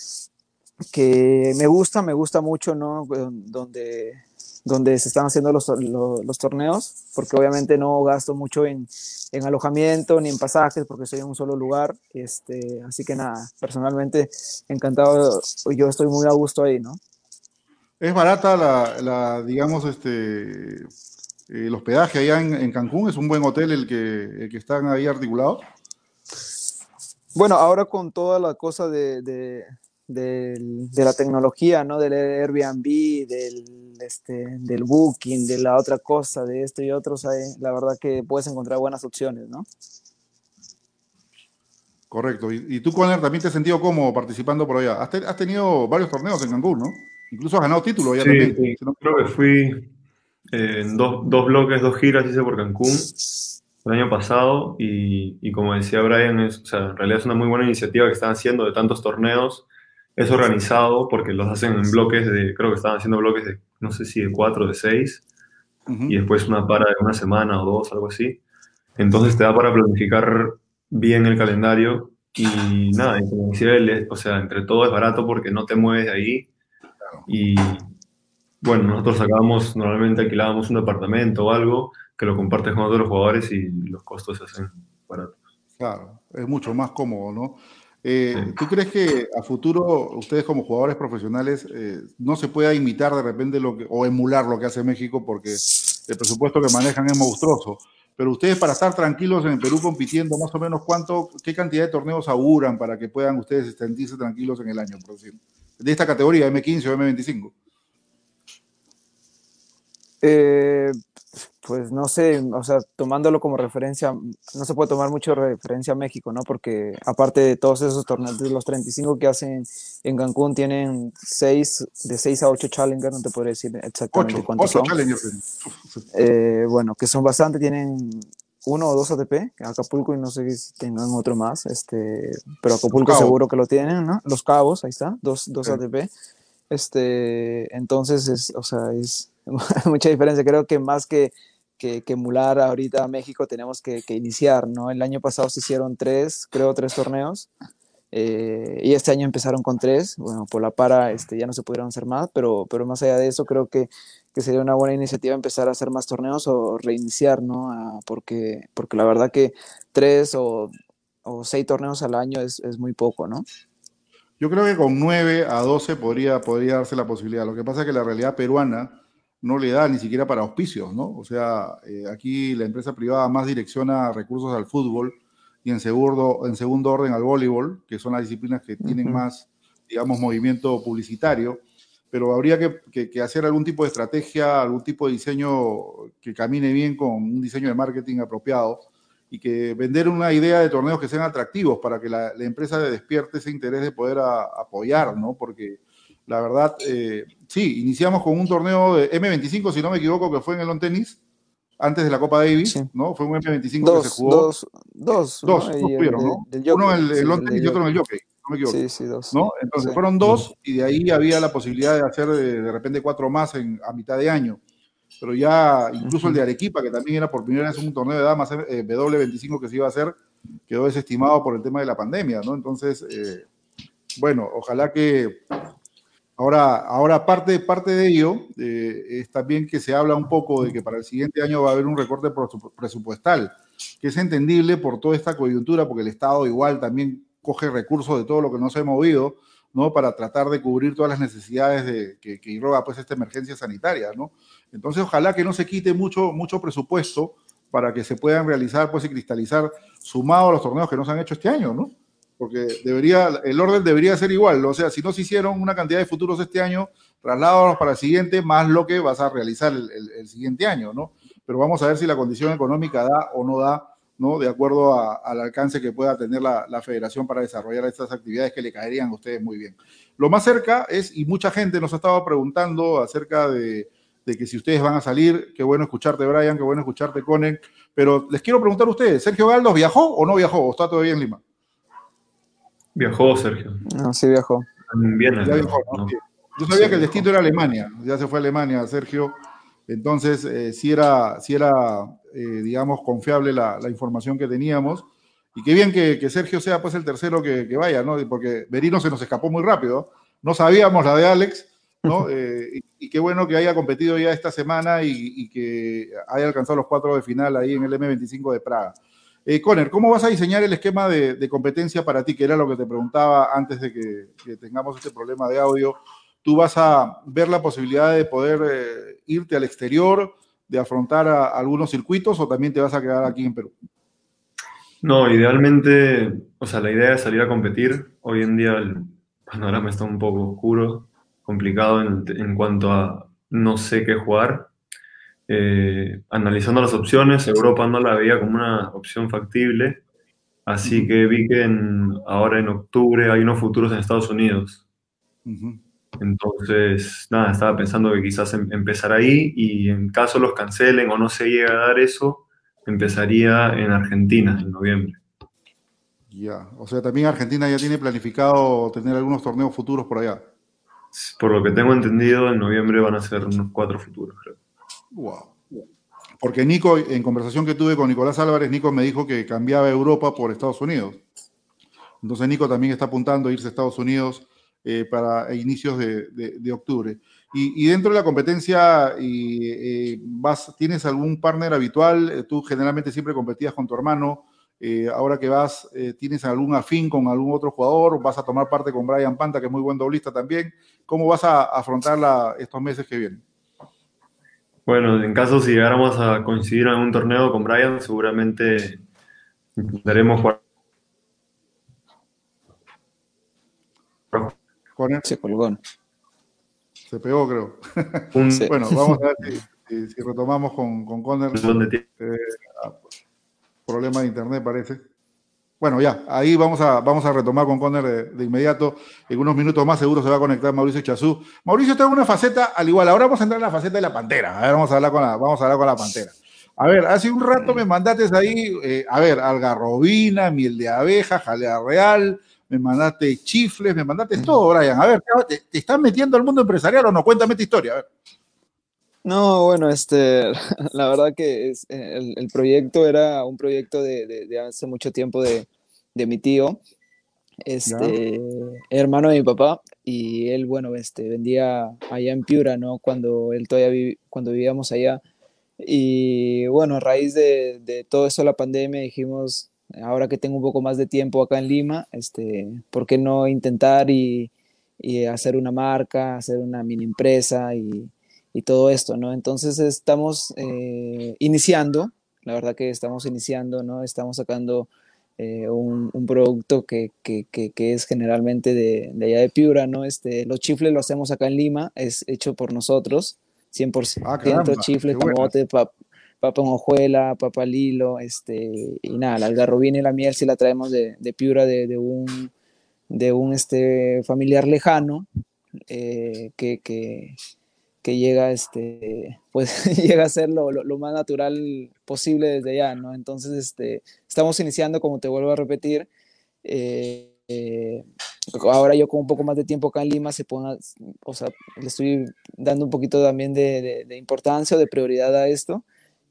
que me gusta, me gusta mucho, ¿no? Donde, donde se están haciendo los, los, torneos, porque obviamente no gasto mucho en, en, alojamiento ni en pasajes, porque estoy en un solo lugar. Este, así que nada, personalmente encantado, yo estoy muy a gusto ahí, ¿no? Es barata la, la digamos, este, el hospedaje allá en, Cancún? ¿Es un buen hotel el que, que están ahí articulados? Bueno, ahora con toda la cosa de, de, de, la tecnología, ¿no? Del Airbnb, del, este, del Booking, de la otra cosa, de esto y otros, la verdad que puedes encontrar buenas opciones, ¿no? Correcto. Y, tú, Conner, también te has sentido cómodo participando por allá. Has, tenido varios torneos en Cancún, ¿no? Incluso has ganado títulos ya también. Sí, creo que fui en dos, dos, bloques, dos giras hice por Cancún el año pasado y, y como decía Brian, es, o sea, en realidad es una muy buena iniciativa que están haciendo de tantos torneos. Es organizado porque los hacen en bloques de, creo que están haciendo bloques de, no sé si de cuatro, de seis, y después una para de una semana o dos, algo así. Entonces te da para planificar bien el calendario y nada, como decía él, o sea, entre todo es barato porque no te mueves de ahí. Y bueno, nosotros sacábamos, normalmente alquilábamos un departamento o algo que lo compartes con otros jugadores y los costos se hacen baratos. Claro, es mucho más cómodo, ¿no? Eh, ¿Tú crees que a futuro ustedes como jugadores profesionales eh, no se pueda imitar de repente lo que, o emular lo que hace México porque el presupuesto que manejan es monstruoso? Pero ustedes para estar tranquilos en el Perú compitiendo, más o menos cuánto, qué cantidad de torneos auguran para que puedan ustedes sentirse tranquilos en el año, por decir, de esta categoría, M15 o M25? Eh, pues no sé, o sea, tomándolo como referencia, no se puede tomar mucho referencia a México, ¿no? Porque aparte de todos esos torneos, de los 35 que hacen en Cancún, tienen 6, de 6 a 8 Challenger, no te podría decir exactamente cuántos son. Eh, bueno, que son bastante, tienen uno o dos ATP, Acapulco y no sé si tengan otro más, este, pero Acapulco seguro que lo tienen, ¿no? Los Cabos, ahí está, dos, dos ATP. Este, entonces, es, o sea, es mucha diferencia. Creo que más que que, emular ahorita a México tenemos que, iniciar, ¿no? El año pasado se hicieron tres, creo, tres torneos. Eh, y este año empezaron con tres. Bueno, por la para este, ya no se pudieron hacer más, pero, pero más allá de eso, creo que, que sería una buena iniciativa empezar a hacer más torneos o reiniciar, ¿no? porque, porque la verdad que tres o, o seis torneos al año es, es, muy poco, ¿no? Yo creo que con nueve a doce podría, podría darse la posibilidad. Lo que pasa es que la realidad peruana no le da ni siquiera para auspicios, ¿no? O sea, eh, aquí la empresa privada más direcciona recursos al fútbol y en segundo, en segundo orden al voleibol, que son las disciplinas que tienen más, digamos, movimiento publicitario, pero habría que, que, hacer algún tipo de estrategia, algún tipo de diseño que camine bien con un diseño de marketing apropiado y que vender una idea de torneos que sean atractivos para que la, empresa despierte ese interés de poder apoyar, ¿no? Porque la verdad, eh, sí, iniciamos con un torneo de M25, si no me equivoco, que fue en el On Tennis, antes de la Copa Davis, ¿no? Fue un M25 que se jugó. Dos, dos. Dos, ¿no? Uno en el, On Tennis y otro en el Jockey, no me equivoco. Sí, sí, dos. ¿no? Entonces fueron dos y de ahí había la posibilidad de hacer de, repente cuatro más en, a mitad de año. Pero ya incluso el de Arequipa, que también era por primera vez un torneo de damas eh, W25 que se iba a hacer, quedó desestimado por el tema de la pandemia, ¿no? Entonces, eh, bueno, ojalá que Ahora, ahora parte, parte de ello eh, es también que se habla un poco de que para el siguiente año va a haber un recorte presupuestal, que es entendible por toda esta coyuntura, porque el Estado igual también coge recursos de todo lo que no se ha movido, ¿no? Para tratar de cubrir todas las necesidades de, que, que irroga pues esta emergencia sanitaria, ¿no? Entonces, ojalá que no se quite mucho, mucho presupuesto para que se puedan realizar pues y cristalizar sumado a los torneos que no se han hecho este año, ¿no? Porque debería, el orden debería ser igual. O sea, si no se hicieron una cantidad de futuros este año, trasládalos para el siguiente, más lo que vas a realizar el, siguiente año, ¿no? Pero vamos a ver si la condición económica da o no da, ¿no? De acuerdo al alcance que pueda tener la, federación para desarrollar estas actividades que le caerían a ustedes muy bien. Lo más cerca es, y mucha gente nos ha estado preguntando acerca de, de que si ustedes van a salir, qué bueno escucharte, Brian, qué bueno escucharte, Conen, pero les quiero preguntar a ustedes, ¿Sergio Galdos viajó o no viajó o está todavía en Lima? Viajó Sergio. No, sí viajó. Yo sabía que el destino era Alemania, ya se fue a Alemania, Sergio. Entonces, eh, sí era, sí era eh, digamos, confiable la, información que teníamos. Y qué bien que, Sergio sea pues el tercero que, vaya, ¿no? Porque Berino se nos escapó muy rápido. No sabíamos la de Alex, ¿no? Eh, y, qué bueno que haya competido ya esta semana y, y, que haya alcanzado los cuatro de final ahí en el M25 de Praga. Eh, Conner, ¿cómo vas a diseñar el esquema de, competencia para ti? Que era lo que te preguntaba antes de que, tengamos este problema de audio. ¿Tú vas a ver la posibilidad de poder eh, irte al exterior, de afrontar algunos circuitos o también te vas a quedar aquí en Perú? No, idealmente, o sea, la idea es salir a competir. Hoy en día el panorama está un poco oscuro, complicado en, cuanto a no sé qué jugar. Eh, analizando las opciones, Europa no la veía como una opción factible, así que vi que ahora en octubre hay unos futuros en Estados Unidos. Entonces, nada, estaba pensando que quizás em, empezar ahí y en caso los cancelen o no se llegue a dar eso, empezaría en Argentina en noviembre. Ya, o sea, también Argentina ya tiene planificado tener algunos torneos futuros por allá. Por lo que tengo entendido, en noviembre van a ser unos cuatro futuros, creo. Wow. Porque Nico, en conversación que tuve con Nicolás Álvarez, Nico me dijo que cambiaba Europa por Estados Unidos. Entonces Nico también está apuntando a irse a Estados Unidos eh, para inicios de, octubre. Y, dentro de la competencia, y, vas, ¿tienes algún partner habitual? Eh, tú generalmente siempre competías con tu hermano. Eh, ahora que vas, ¿tienes algún afín con algún otro jugador? ¿Vas a tomar parte con Brian Panta, que es muy buen doblista también? ¿Cómo vas a afrontar estos meses que vienen? Bueno, en caso si llegáramos a coincidir en un torneo con Brian, seguramente intentaremos jugar. Se colgó. Se pegó, creo. bueno, vamos a ver si, retomamos con, con Conner. Eh, ah, problema de internet, parece. Bueno, ya, ahí vamos a, vamos a retomar con Conner de, inmediato. En unos minutos más seguro se va a conectar Mauricio Chazú. Mauricio está en una faceta al igual. Ahora vamos a entrar en la faceta de la pantera. A ver, vamos a hablar con la, vamos a hablar con la pantera. A ver, hace un rato me mandaste ahí, eh, a ver, algarrobina, miel de abeja, jalea real, me mandaste chifles, me mandaste todo, Brian. A ver, ¿te, estás metiendo al mundo empresarial o no? Cuéntame tu historia, a ver. No, bueno, este, la verdad que es, eh, el, proyecto era un proyecto de, hace mucho tiempo de, mi tío, este, hermano de mi papá, y él, bueno, este, vendía allá en Piura, ¿no? Cuando él todavía cuando vivíamos allá. Y bueno, a raíz de, de todo eso, la pandemia, dijimos, ahora que tengo un poco más de tiempo acá en Lima, este, ¿por qué no intentar y, y hacer una marca, hacer una mini empresa y y todo esto, ¿no? Entonces estamos eh, iniciando, la verdad que estamos iniciando, ¿no? Estamos sacando eh, un, producto que, que, que, es generalmente de, de, allá de Piura, ¿no? Este, los chifles lo hacemos acá en Lima, es hecho por nosotros, 100% ah, chifles, camote, pap, papa en hojuela, papa lilo, este, y nada, la algarrobina y la miel si la traemos de, de Piura de, de, un, de un este, familiar lejano, eh, que, que, que llega, este, pues llega a ser lo, lo, más natural posible desde ya, ¿no? Entonces, este, estamos iniciando, como te vuelvo a repetir, eh, eh, ahora yo con un poco más de tiempo acá en Lima, se ponga, o sea, le estoy dando un poquito también de, de, importancia o de prioridad a esto.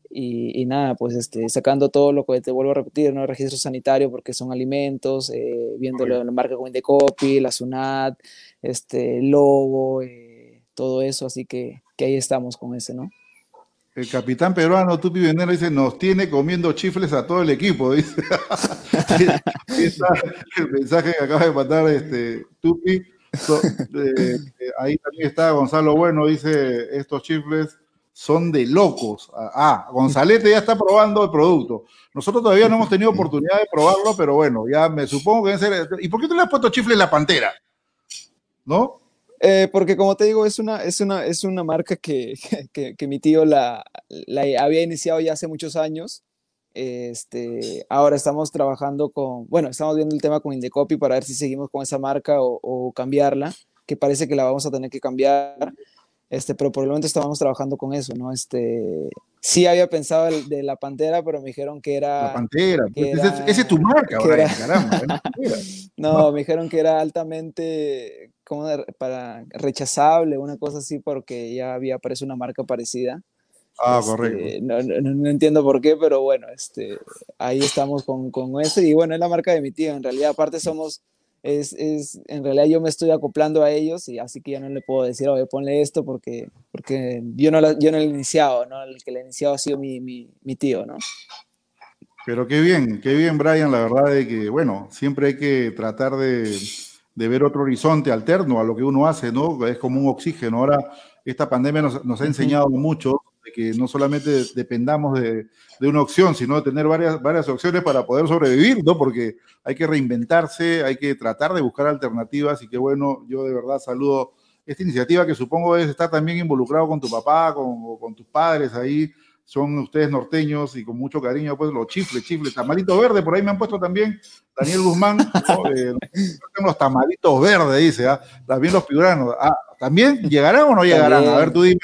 Y, y, nada, pues este, sacando todo lo que te vuelvo a repetir, ¿no? El registro sanitario porque son alimentos, eh, viendo la marca como Indecopy, la SUNAT, este, el logo, eh, todo eso, así que, que ahí estamos con ese, ¿no? El capitán peruano Tupi Venero dice, nos tiene comiendo chifles a todo el equipo, dice. el mensaje que acaba de mandar este, Tupi. ahí también está Gonzalo Bueno, dice, estos chifles son de locos. Ah, ah, Gonzalete ya está probando el producto. Nosotros todavía no hemos tenido oportunidad de probarlo, pero bueno, ya me supongo que ser... ¿Y por qué tú le has puesto chifles la pantera? ¿No? Eh, porque como te digo, es una, es una, es una marca que, que, mi tío la, la, había iniciado ya hace muchos años. Este, ahora estamos trabajando con, bueno, estamos viendo el tema con Indecopy para ver si seguimos con esa marca o, o cambiarla, que parece que la vamos a tener que cambiar. Este, pero por el momento estábamos trabajando con eso, ¿no? Este, sí había pensado de la Pantera, pero me dijeron que era... La Pantera, pues, ese, es tu marca ahora, caramba. no, me dijeron que era altamente como para rechazable, una cosa así, porque ya había aparecido una marca parecida. Ah, este, correcto. No, no, entiendo por qué, pero bueno, este, ahí estamos con, con eso. Y bueno, es la marca de mi tío. En realidad, aparte somos, es, es, en realidad yo me estoy acoplando a ellos y así que ya no le puedo decir, oye, ponle esto porque, porque yo, no yo no lo he iniciado, ¿no? El que lo ha iniciado ha sido mi, mi, mi tío, ¿no? Pero qué bien, qué bien, Brian, la verdad de que, bueno, siempre hay que tratar de de ver otro horizonte alterno a lo que uno hace, ¿no? Es como un oxígeno. Ahora, esta pandemia nos, ha enseñado mucho de que no solamente dependamos de, una opción, sino de tener varias, varias opciones para poder sobrevivir, ¿no? Porque hay que reinventarse, hay que tratar de buscar alternativas y que bueno, yo de verdad saludo esta iniciativa que supongo es estar también involucrado con tu papá, con, con tus padres ahí, son ustedes norteños y con mucho cariño, pues los chifles, chifles, tamalito verde, por ahí me han puesto también Daniel Guzmán, eh, los tamalitos verdes, dice, ¿ah? también los piuranos, ah, ¿también llegarán o no llegarán? a ver, tú dime.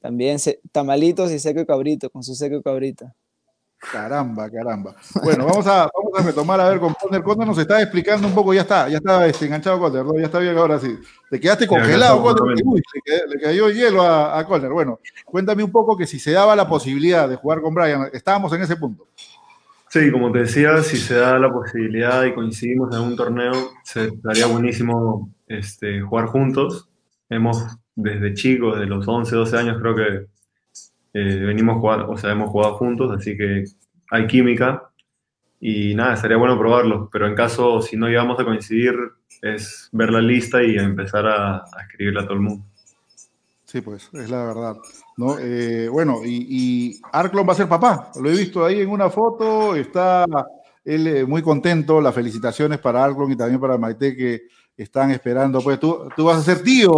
También tamalitos y seco y cabrito, con su seco y cabrita. Caramba, caramba. Bueno, vamos a, vamos a retomar a ver con Conner. Conner nos está explicando un poco, ya está, ya está este, enganchado Conner, ¿no? ya está bien ahora sí. Te quedaste congelado, Conner. le, cayó hielo a, a Conner. Bueno, cuéntame un poco que si se daba la posibilidad de jugar con Brian, estábamos en ese punto. Sí, como te decía, si se da la posibilidad y coincidimos en un torneo, se daría buenísimo este, jugar juntos. Hemos, desde chicos, de los 11, 12 años, creo que eh, venimos jugar, o sea, hemos jugado juntos, así que hay química y nada, estaría bueno probarlo, pero en caso, si no llegamos a coincidir, es ver la lista y empezar a, a escribirle a todo el mundo. Sí, pues, es la verdad. ¿no? Eh, bueno, y, y, Arclon va a ser papá, lo he visto ahí en una foto, está él eh, muy contento, las felicitaciones para Arclon y también para Maite que están esperando, pues tú, tú vas a ser tío,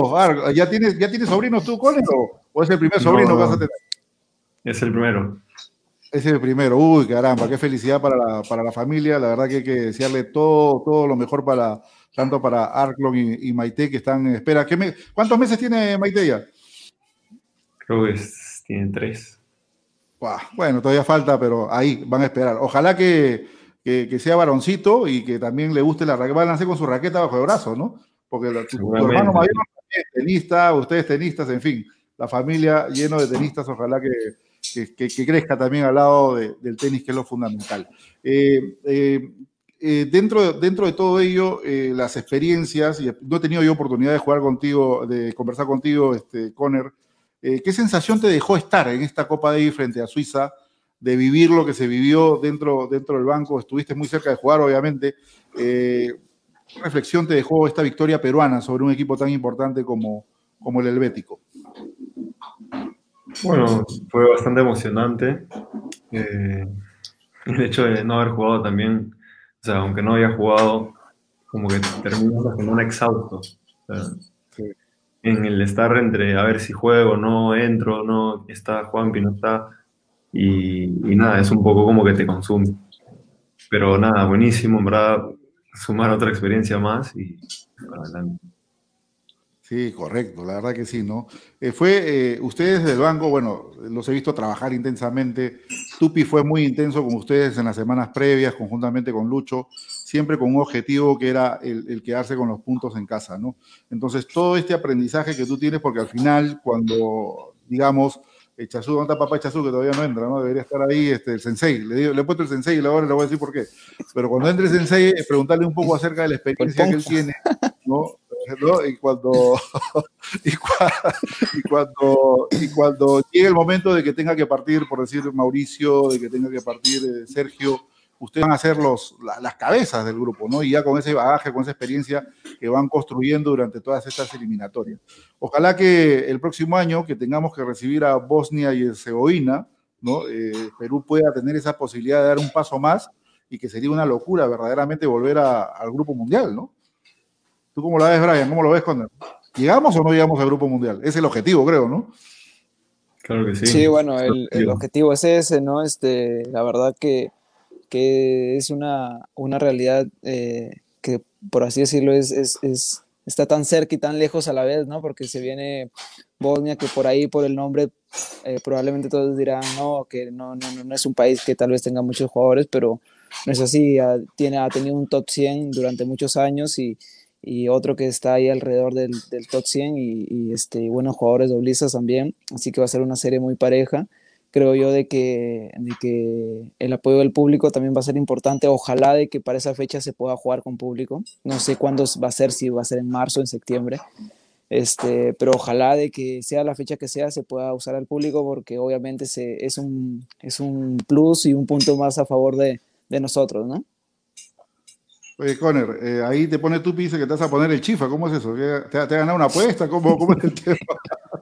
¿ya tienes, ¿ya tienes sobrinos tú con él o, es el primer sobrino que vas a tener? Es el primero. Es el primero. Uy, caramba, qué felicidad para la, para la familia. La verdad que hay que desearle todo, todo lo mejor para tanto para Arclon y, Maite que están en espera. ¿Qué ¿Cuántos meses tiene Maite ya? Creo que tiene tres. bueno, todavía falta, pero ahí van a esperar. Ojalá que, que, sea varoncito y que también le guste la raqueta. Va a lanzar con su raqueta bajo el brazo, ¿no? Porque tu, hermano mayor es tenista, ustedes tenistas, en fin la familia lleno de tenistas, ojalá que, que, crezca también al lado del tenis, que es lo fundamental. Eh, eh, eh, dentro, dentro de todo ello, las experiencias, y no he tenido yo oportunidad de jugar contigo, de conversar contigo, este, Conner, ¿qué sensación te dejó estar en esta Copa de I frente a Suiza? De vivir lo que se vivió dentro, dentro del banco, estuviste muy cerca de jugar, obviamente. ¿Qué reflexión te dejó esta victoria peruana sobre un equipo tan importante como, como el helvético? Bueno, fue bastante emocionante. Eh, el hecho de no haber jugado también, o sea, aunque no había jugado, como que terminamos con un exhausto. En el estar entre a ver si juego, no entro, no está Juanpi, no está. Y, nada, es un poco como que te consume. Pero nada, buenísimo, en verdad, sumar otra experiencia más y adelante. Sí, correcto, la verdad que sí, ¿no? Eh, fue, eh, ustedes del banco, bueno, los he visto trabajar intensamente. Tupi fue muy intenso con ustedes en las semanas previas, conjuntamente con Lucho, siempre con un objetivo que era el, quedarse con los puntos en casa, ¿no? Entonces, todo este aprendizaje que tú tienes, porque al final, cuando, digamos, Chazú, ¿dónde está papá Chazú? Que todavía no entra, ¿no? Debería estar ahí este, el sensei. Le, le he puesto el sensei y ahora le voy a decir por qué. Pero cuando entre el sensei, preguntarle un poco acerca de la experiencia que él tiene, ¿no? Y cuando, y, cuando, y, cuando, llegue el momento de que tenga que partir, por decir Mauricio, de que tenga que partir eh, Sergio, ustedes van a ser los, las cabezas del grupo, ¿no? Y ya con ese bagaje, con esa experiencia que van construyendo durante todas estas eliminatorias. Ojalá que el próximo año, que tengamos que recibir a Bosnia y Herzegovina, ¿no? Eh, Perú pueda tener esa posibilidad de dar un paso más y que sería una locura verdaderamente volver al grupo mundial, ¿no? ¿Tú cómo la ves, Brian? ¿Cómo lo ves con ¿Llegamos o no llegamos al Grupo Mundial? Es el objetivo, creo, ¿no? Claro que sí. Sí, bueno, el, objetivo es ese, ¿no? Este, la verdad que, que es una, una realidad eh, que, por así decirlo, es, es, es, está tan cerca y tan lejos a la vez, ¿no? Porque se viene Bosnia, que por ahí, por el nombre, eh, probablemente todos dirán, no, que no, no, no es un país que tal vez tenga muchos jugadores, pero no es así, tiene, ha tenido un top 100 durante muchos años y, y otro que está ahí alrededor del, del top 100 y, y, este, buenos jugadores doblistas también, así que va a ser una serie muy pareja. Creo yo de que, de que el apoyo del público también va a ser importante. Ojalá de que para esa fecha se pueda jugar con público. No sé cuándo va a ser, si va a ser en marzo o en septiembre. Este, pero ojalá de que sea la fecha que sea se pueda usar al público porque obviamente se, es, un, es un plus y un punto más a favor de, de nosotros, ¿no? Oye, Conner, eh, ahí te pone tu dice que te vas a poner el chifa. ¿Cómo es eso? ¿Te, ha ganado una apuesta? ¿Cómo, cómo es el tema?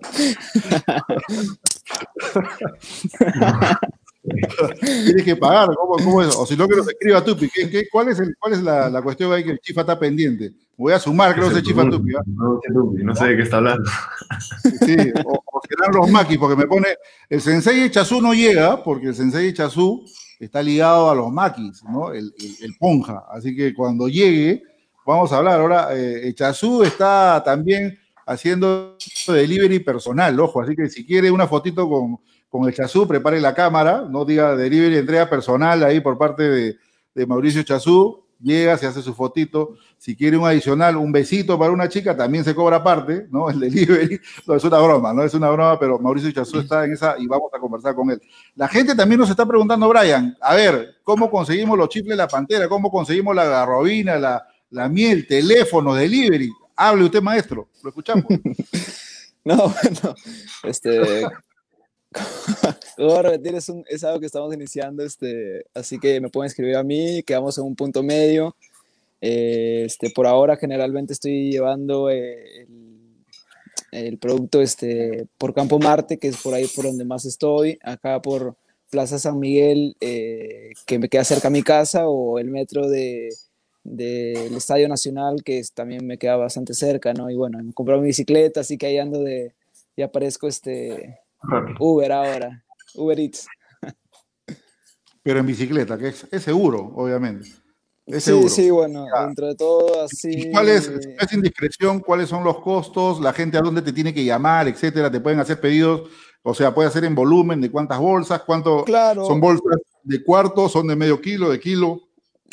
Tienes que pagar, ¿cómo, cómo es? O si no, que nos escriba Tupi. ¿Qué, qué, cuál es, el, cuál es la, la, cuestión ahí que el chifa está pendiente? Voy a sumar, creo que es el chifa Tupi. ¿eh? No, no, sé de qué está hablando. Sí, o, o serán los maquis, porque me pone. El Sensei Echazú no llega, porque el Sensei Echazú está ligado a los maquis, ¿no? El, el, el, ponja. Así que cuando llegue, vamos a hablar. Ahora, eh, Echazú está también haciendo delivery personal, ojo. Así que si quiere una fotito con con el Chazú, prepare la cámara, no diga delivery, entrega personal ahí por parte de, de, Mauricio Chazú, llega, se hace su fotito, si quiere un adicional, un besito para una chica, también se cobra aparte, ¿no? El delivery, no es una broma, no es una broma, pero Mauricio Chazú está en esa y vamos a conversar con él. La gente también nos está preguntando, Brian, a ver, ¿cómo conseguimos los chifles de la pantera? ¿Cómo conseguimos la garrobina, la, la miel, teléfono, delivery? Hable usted, maestro, lo escuchamos. no, bueno, este, a repetir, es, un, es, algo que estamos iniciando, este, así que me pueden escribir a mí, quedamos en un punto medio. Eh, este, por ahora generalmente estoy llevando eh, el, el, producto este, por Campo Marte, que es por ahí por donde más estoy, acá por Plaza San Miguel, eh, que me queda cerca a mi casa, o el metro de, del Estadio Nacional, que es, también me queda bastante cerca, ¿no? Y bueno, me compré mi bicicleta, así que ahí ando de, ya aparezco este, Uber ahora, Uber Eats. Pero en bicicleta, que es, es seguro, obviamente. Es sí, seguro. sí, bueno, dentro de todo así. ¿Cuál es, es indiscreción? ¿Cuáles son los costos? ¿La gente a dónde te tiene que llamar, etcétera? ¿Te pueden hacer pedidos? O sea, puede hacer en volumen de cuántas bolsas, cuánto claro. son bolsas de cuarto, son de medio kilo, de kilo.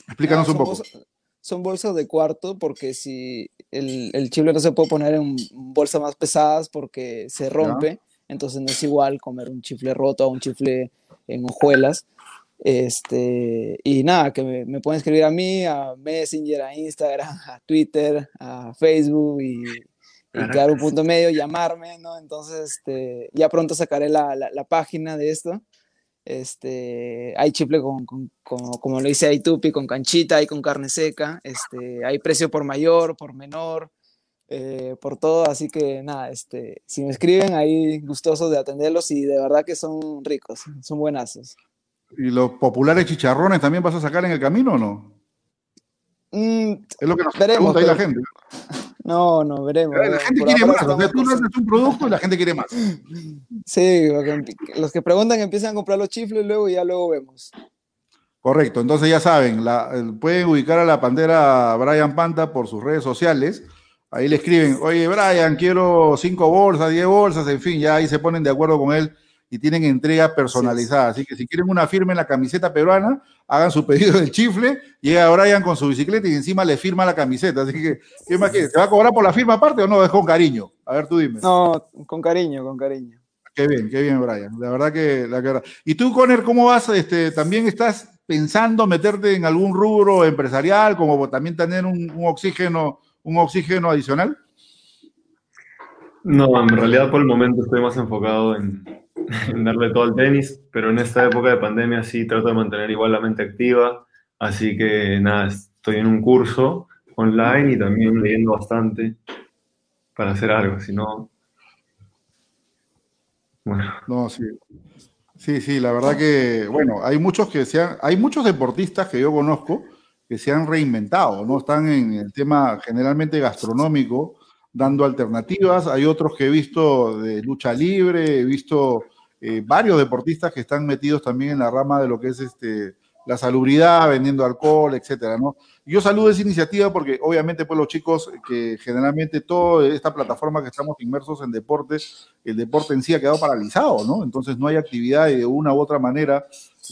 Explícanos Ah, un poco. Bolsas, son bolsas de cuarto porque si el, el chifle no se puede poner en bolsas más pesadas porque se rompe. ¿Ya? entonces no es igual comer un chifle roto a un chifle en hojuelas. Este, y nada, que me, me, pueden escribir a mí, a Messenger, a Instagram, a Twitter, a Facebook y, y quedar un punto medio, llamarme, ¿no? Entonces, este, ya pronto sacaré la, la, la página de esto. Este, hay chifle con, con, con, como lo dice, con canchita, hay con carne seca, este, hay precio por mayor, por menor, eh, por todo, así que nada, este, si me escriben ahí gustosos de atenderlos y de verdad que son ricos, son buenazos. ¿Y los populares chicharrones también vas a sacar en el camino o no? Mm, es lo que nos veremos, pregunta ahí la gente. No, no, veremos. La gente quiere más, o sea, tú no haces un producto y la gente quiere más. Sí, los que preguntan empiezan a comprar los chifles y luego ya luego vemos. Correcto, entonces ya saben, la, pueden ubicar a la pantera Brian Panta por sus redes sociales. Ahí le escriben, oye Brian, quiero cinco bolsas, diez bolsas, en fin, ya ahí se ponen de acuerdo con él y tienen entrega personalizada. Sí. Así que si quieren una firma en la camiseta peruana, hagan su pedido del chifle, llega Brian con su bicicleta y encima le firma la camiseta. Así que, ¿qué más quieres? ¿Te va a cobrar por la firma aparte o no? Es con cariño. A ver, tú dime. No, con cariño, con cariño. Qué bien, qué bien, Brian. La verdad que... La verdad. ¿Y tú, Conner, cómo vas? Este, ¿También estás pensando meterte en algún rubro empresarial, como también tener un, un oxígeno, un oxígeno adicional? No, en realidad por el momento estoy más enfocado en, en darle todo al tenis, pero en esta época de pandemia sí trato de mantener igual la mente activa, así que nada, estoy en un curso online y también leyendo bastante para hacer algo, si no... Bueno. No, sí. Sí, sí, la verdad que, bueno, hay muchos que se han, hay muchos deportistas que yo conozco que se han reinventado, ¿no? Están en el tema generalmente gastronómico, dando alternativas. Hay otros que he visto de lucha libre, he visto eh, varios deportistas que están metidos también en la rama de lo que es este, la salubridad, vendiendo alcohol, etcétera, ¿no? Yo saludo esa iniciativa porque obviamente pues los chicos que generalmente toda esta plataforma que estamos inmersos en deportes, el deporte en sí ha quedado paralizado, ¿no? Entonces no hay actividad y de una u otra manera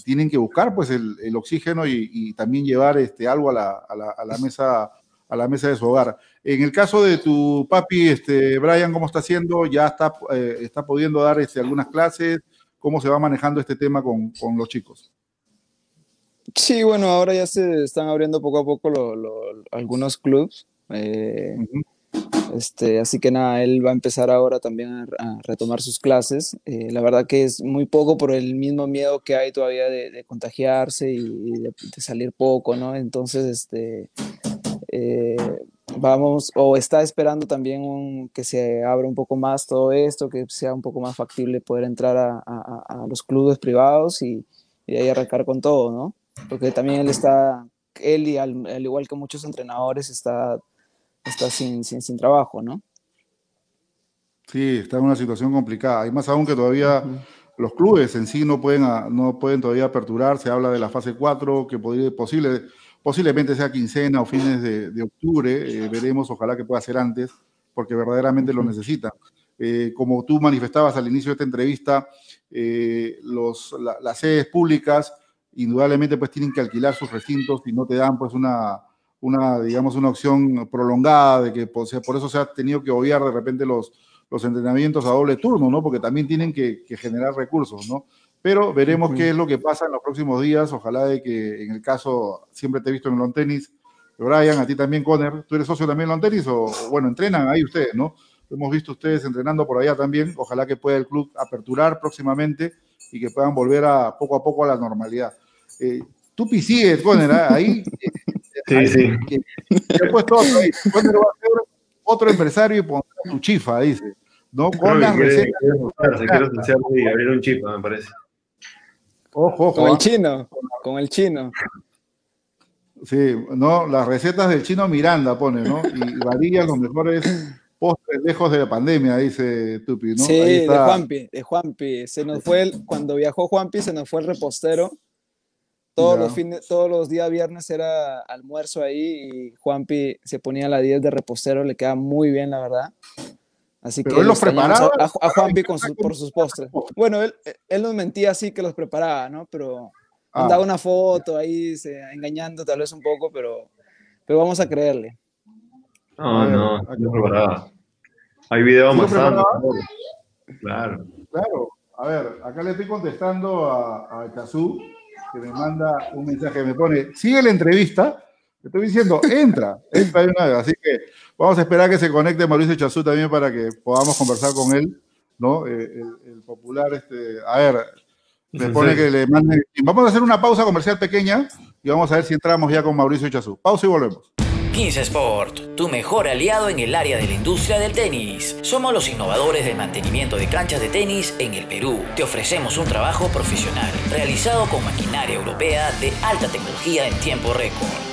tienen que buscar pues el, oxígeno y, y, también llevar este, algo a la, a la, a la mesa a la mesa de su hogar. En el caso de tu papi, este, Brian, ¿cómo está haciendo? ¿Ya está, eh, está pudiendo dar este, algunas clases? ¿Cómo se va manejando este tema con, con, los chicos? Sí, bueno, ahora ya se están abriendo poco a poco lo, lo, algunos clubs. Eh, uh -huh. este, así que nada, él va a empezar ahora también a, a retomar sus clases. Eh, la verdad que es muy poco por el mismo miedo que hay todavía de, de contagiarse y, de, de, salir poco, ¿no? Entonces, este, eh, vamos, o está esperando también que se abra un poco más todo esto, que sea un poco más factible poder entrar a, los clubes privados y, y, ahí arrancar con todo, ¿no? Porque también él está, él y al, igual que muchos entrenadores está, está sin, sin, sin, trabajo, ¿no? Sí, está en una situación complicada. Y más aún que todavía los clubes en sí no pueden, no pueden todavía aperturar. Se habla de la fase 4, que podría, posible Posiblemente sea quincena o fines de, octubre, eh, veremos, ojalá que pueda ser antes, porque verdaderamente lo necesitan. Eh, como tú manifestabas al inicio de esta entrevista, eh, los, las sedes públicas indudablemente pues tienen que alquilar sus recintos y no te dan pues una, una digamos, una opción prolongada de que por, por eso se ha tenido que obviar de repente los, los entrenamientos a doble turno, ¿no? Porque también tienen que, que generar recursos, ¿no? Pero veremos qué es lo que pasa en los próximos días. Ojalá de que en el caso, siempre te he visto en long tenis, Brian, a ti también, Conner, ¿tú eres socio también en long tenis? O, bueno, entrenan ahí ustedes, ¿no? Hemos visto ustedes entrenando por allá también. Ojalá que pueda el club aperturar próximamente y que puedan volver a poco a poco a la normalidad. Eh, tú sigues, Conner, ¿ah? ahí. sí, sí. he puesto otro ahí. Conner va a ser otro empresario y pondrá su chifa, dice. ¿no? Con las recetas. Quiero, quiero abrir un chifa, me parece. Ojo, Con el ¿ah? chino, con el chino. Sí, no, las recetas del chino Miranda pone, ¿no? Y varían los mejores postres lejos de la pandemia, dice Tupi, ¿no? Sí, de Juanpi, de Juanpi. Se nos fue, el, cuando viajó Juanpi, se nos fue el repostero. Todos los, fines, todos los días viernes era almuerzo ahí y Juanpi se ponía a la 10 de repostero, le queda muy bien, la verdad. Así que él los preparaba. A, a Juanpi con por sus postres. Bueno, él, él nos mentía así que los preparaba, ¿no? Pero ah. daba una foto ahí, se, engañando tal vez un poco, pero, pero vamos a creerle. No, no, no preparaba. Hay video más Claro. Claro. A ver, acá le estoy contestando a, a Chazú, que me manda un mensaje, me pone, sigue la entrevista, te estoy diciendo, entra, entra de una vez. Así que vamos a esperar que se conecte Mauricio Chazú también para que podamos conversar con él, ¿no? Eh, el, popular, este, a ver, me pone que le mande. Vamos a hacer una pausa comercial pequeña y vamos a ver si entramos ya con Mauricio Chazú. Pausa y volvemos. 15 Sport, tu mejor aliado en el área de la industria del tenis. Somos los innovadores del mantenimiento de canchas de tenis en el Perú. Te ofrecemos un trabajo profesional realizado con maquinaria europea de alta tecnología en tiempo récord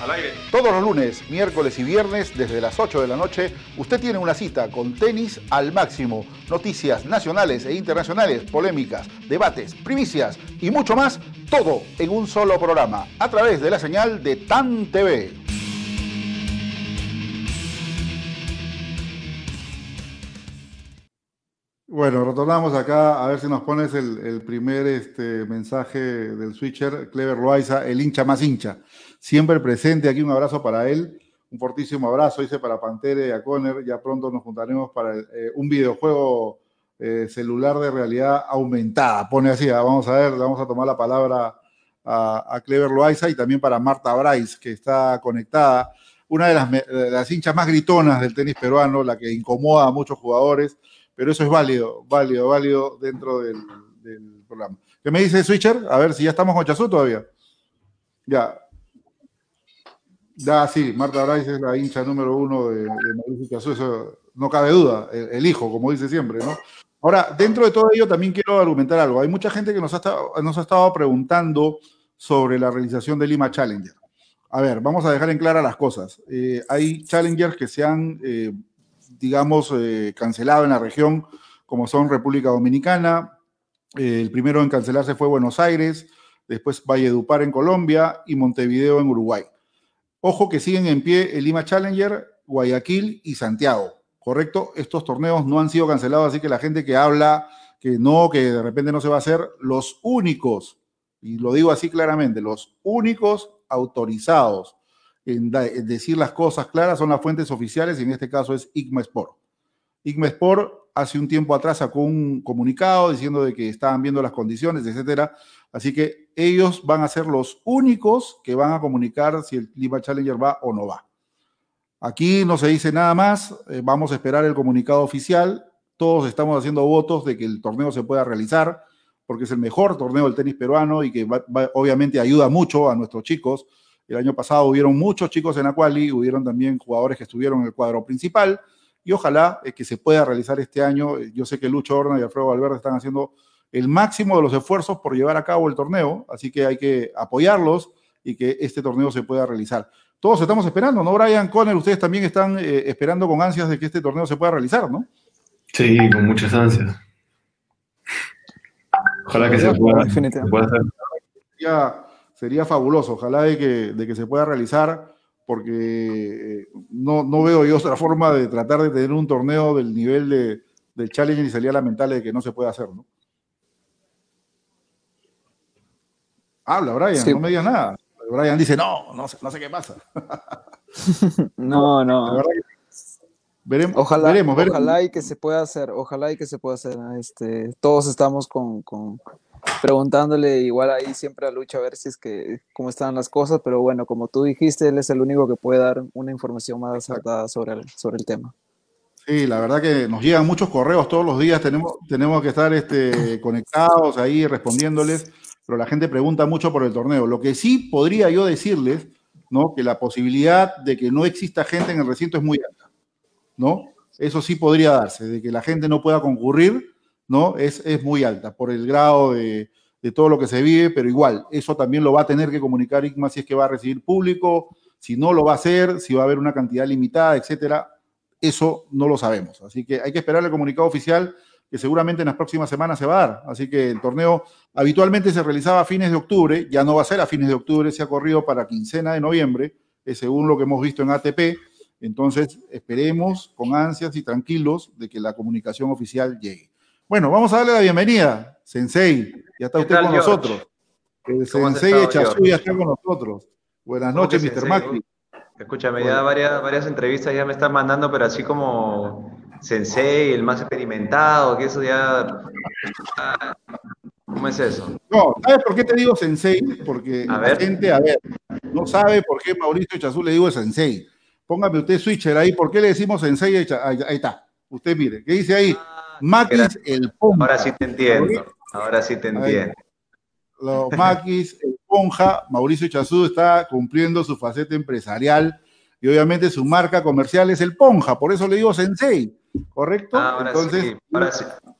Al aire. Todos los lunes, miércoles y viernes, desde las 8 de la noche, usted tiene una cita con tenis al máximo. Noticias nacionales e internacionales, polémicas, debates, primicias y mucho más, todo en un solo programa, a través de la señal de TAN TV. Bueno, retornamos acá a ver si nos pones el, primer este, mensaje del switcher, Clever Loaiza, el hincha más hincha. Siempre presente aquí, un abrazo para él, un fortísimo abrazo, dice para Pantere y a Conner. Ya pronto nos juntaremos para eh, un videojuego eh, celular de realidad aumentada. Pone así, ah, vamos a ver, vamos a tomar la palabra a, Clever Loaiza y también para Marta Bryce, que está conectada. Una de las, las hinchas más gritonas del tenis peruano, la que incomoda a muchos jugadores pero eso es válido, válido, válido dentro del, programa. ¿Qué me dice Switcher? A ver si ya estamos con Chazú todavía. Ya. Ya, sí, Marta Bryce es la hincha número uno de, Mauricio Chazú, eso no cabe duda, el, hijo, como dice siempre, ¿no? Ahora, dentro de todo ello también quiero argumentar algo. Hay mucha gente que nos ha, estado, nos ha estado preguntando sobre la realización de Lima Challenger. A ver, vamos a dejar en clara las cosas. Eh, hay challengers que se han eh, digamos, eh, cancelado en la región, como son República Dominicana, eh, el primero en cancelarse fue Buenos Aires, después Valledupar en Colombia y Montevideo en Uruguay. Ojo que siguen en pie el Lima Challenger, Guayaquil y Santiago, ¿correcto? Estos torneos no han sido cancelados, así que la gente que habla que no, que de repente no se va a hacer, los únicos, y lo digo así claramente, los únicos autorizados en, decir las cosas claras son las fuentes oficiales y en este caso es IGMA Sport. IGMA Sport hace un tiempo atrás sacó un comunicado diciendo de que estaban viendo las condiciones, etcétera. Así que ellos van a ser los únicos que van a comunicar si el Lima Challenger va o no va. Aquí no se dice nada más, eh, vamos a esperar el comunicado oficial. Todos estamos haciendo votos de que el torneo se pueda realizar, porque es el mejor torneo del tenis peruano y que obviamente ayuda mucho a nuestros chicos. El año pasado hubieron muchos chicos en Aquali, hubieron también jugadores que estuvieron en el cuadro principal y ojalá eh, que se pueda realizar este año. Yo sé que Lucho Horna y Alfredo Valverde están haciendo el máximo de los esfuerzos por llevar a cabo el torneo, así que hay que apoyarlos y que este torneo se pueda realizar todos estamos esperando, ¿no, Brian Conner? Ustedes también están eh, esperando con ansias de que este torneo se pueda realizar, ¿no? Sí, con muchas ansias. Ojalá que se pueda, hacer. Sería, fabuloso, ojalá de que, se pueda realizar, porque eh, no, veo yo otra forma de tratar de tener un torneo del nivel de, del Challenger y sería lamentable de que no se pueda hacer, ¿no? Habla, Brian, no me digas nada. Brian dice, no, no sé, no sé qué pasa. no, no. veremos, ojalá, veremos, ojalá y que se pueda hacer, ojalá y que se pueda hacer. Este, todos estamos con, preguntándole igual ahí siempre a Lucha a ver si es que cómo están las cosas, pero bueno, como tú dijiste, él es el único que puede dar una información más acertada sobre el, sobre el tema. Sí, la verdad que nos llegan muchos correos todos los días, tenemos, tenemos que estar este, conectados ahí respondiéndoles pero la gente pregunta mucho por el torneo. Lo que sí podría yo decirles, ¿no? Que la posibilidad de que no exista gente en el recinto es muy alta, ¿no? Eso sí podría darse, de que la gente no pueda concurrir, ¿no? Es, es muy alta por el grado de, de todo lo que se vive, pero igual, eso también lo va a tener que comunicar ICMA si es que va a recibir público, si no lo va a hacer, si va a haber una cantidad limitada, etcétera. Eso no lo sabemos. Así que hay que esperar el comunicado oficial que seguramente en las próximas semanas se va a dar. Así que el torneo habitualmente se realizaba a fines de octubre, ya no va a ser a fines de octubre, se ha corrido para quincena de noviembre, según lo que hemos visto en ATP. Entonces, esperemos con ansias y tranquilos de que la comunicación oficial llegue. Bueno, vamos a darle la bienvenida, Sensei. Ya está usted con nosotros. El Sensei Echazú ya está con nosotros. Buenas noches, Mr. Macri. Escúchame, ya varias, varias entrevistas ya me están mandando, pero así como sensei, el más experimentado, que eso ya... ¿Cómo es eso? No, ¿sabes por qué te digo sensei? Porque la gente, a ver, no sabe por qué Mauricio Chazú le digo sensei. Póngame usted switcher ahí, ¿por qué le decimos sensei? Ahí, está, usted mire, ¿qué dice ahí? Ah, Maquis el Ponja. Ahora sí te entiendo, ahora sí te entiendo. Los Maquis, el Ponja, Mauricio Chazú está cumpliendo su faceta empresarial y obviamente su marca comercial es el Ponja, por eso le digo Sensei. ¿Correcto? Ahora Entonces, sí.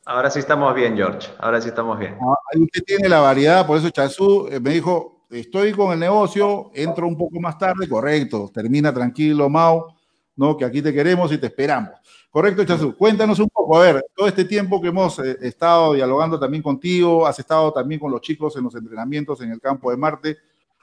Ahora, sí. estamos bien, George. Ahora sí estamos bien. Ah, ahí usted tiene la variedad, por eso Chazú eh, me dijo, estoy con el negocio, entro un poco más tarde, correcto, termina tranquilo, Mau, ¿no? Que aquí te queremos y te esperamos. Correcto, Chazú. Cuéntanos un poco, a ver, todo este tiempo que hemos eh, estado dialogando también contigo, has estado también con los chicos en los entrenamientos en el campo de Marte,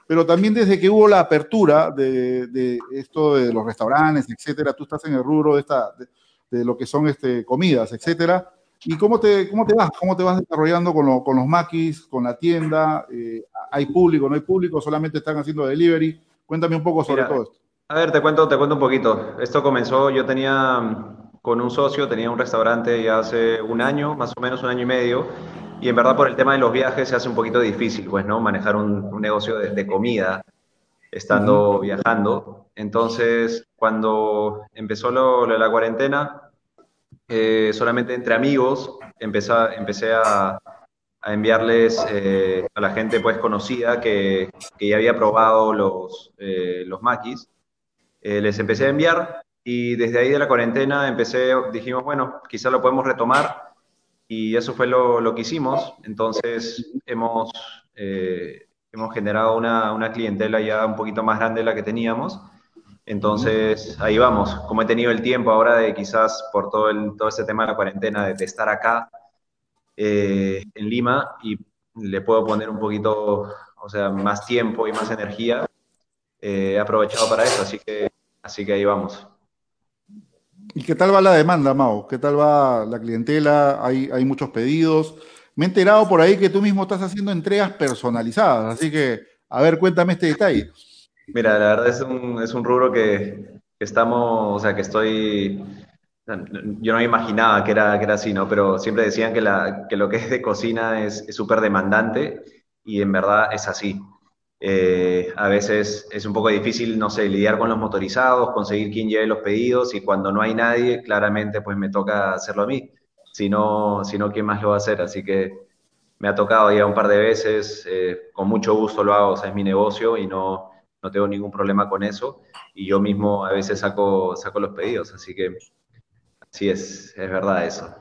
pero también desde que hubo la apertura de, esto de los restaurantes, etcétera, tú estás en el rubro de esta, de lo que son este, comidas, etcétera. ¿Y cómo te, cómo te vas? ¿Cómo te vas desarrollando con, con los maquis, con la tienda? Eh, ¿Hay público, no hay público? ¿Solamente están haciendo delivery? Cuéntame un poco sobre todo esto. A ver, te cuento, te cuento un poquito. Esto comenzó, yo tenía con un socio, tenía un restaurante ya hace un año, más o menos un año y medio, y en verdad por el tema de los viajes se hace un poquito difícil, pues, ¿no? Manejar un, negocio de, comida estando viajando. Entonces, cuando empezó la cuarentena, eh, solamente entre amigos empecé, a, enviarles eh, a la gente pues conocida que, ya había probado los, eh, maquis. les empecé a enviar y desde ahí de la cuarentena empecé, dijimos, bueno, quizá lo podemos retomar y eso fue lo, lo que hicimos. Entonces hemos, hemos generado una, una clientela ya un poquito más grande de la que teníamos entonces, ahí vamos. Como he tenido el tiempo ahora de quizás por todo, el, todo ese tema de la cuarentena, de, estar acá eh, en Lima y le puedo poner un poquito, o sea, más tiempo y más energía, eh, he aprovechado para eso, así que, así que ahí vamos. ¿Y qué tal va la demanda, Mao? ¿Qué tal va la clientela? ¿Hay, hay muchos pedidos? Me he enterado por ahí que tú mismo estás haciendo entregas personalizadas, así que, a ver, cuéntame este detalle. Mira, la verdad es un, es un rubro que, estamos, o sea, que estoy, yo no imaginaba que era, que era así, ¿no? Pero siempre decían que, la, que lo que es de cocina es súper demandante y en verdad es así. Eh, a veces es un poco difícil, no sé, lidiar con los motorizados, conseguir quien lleve los pedidos y cuando no hay nadie, claramente pues me toca hacerlo a mí. Si no, si no ¿quién más lo va a hacer? Así que me ha tocado ya un par de veces, eh, con mucho gusto lo hago, o sea, es mi negocio y no, no tengo ningún problema con eso. Y yo mismo a veces saco, saco los pedidos, así que sí es, es verdad eso.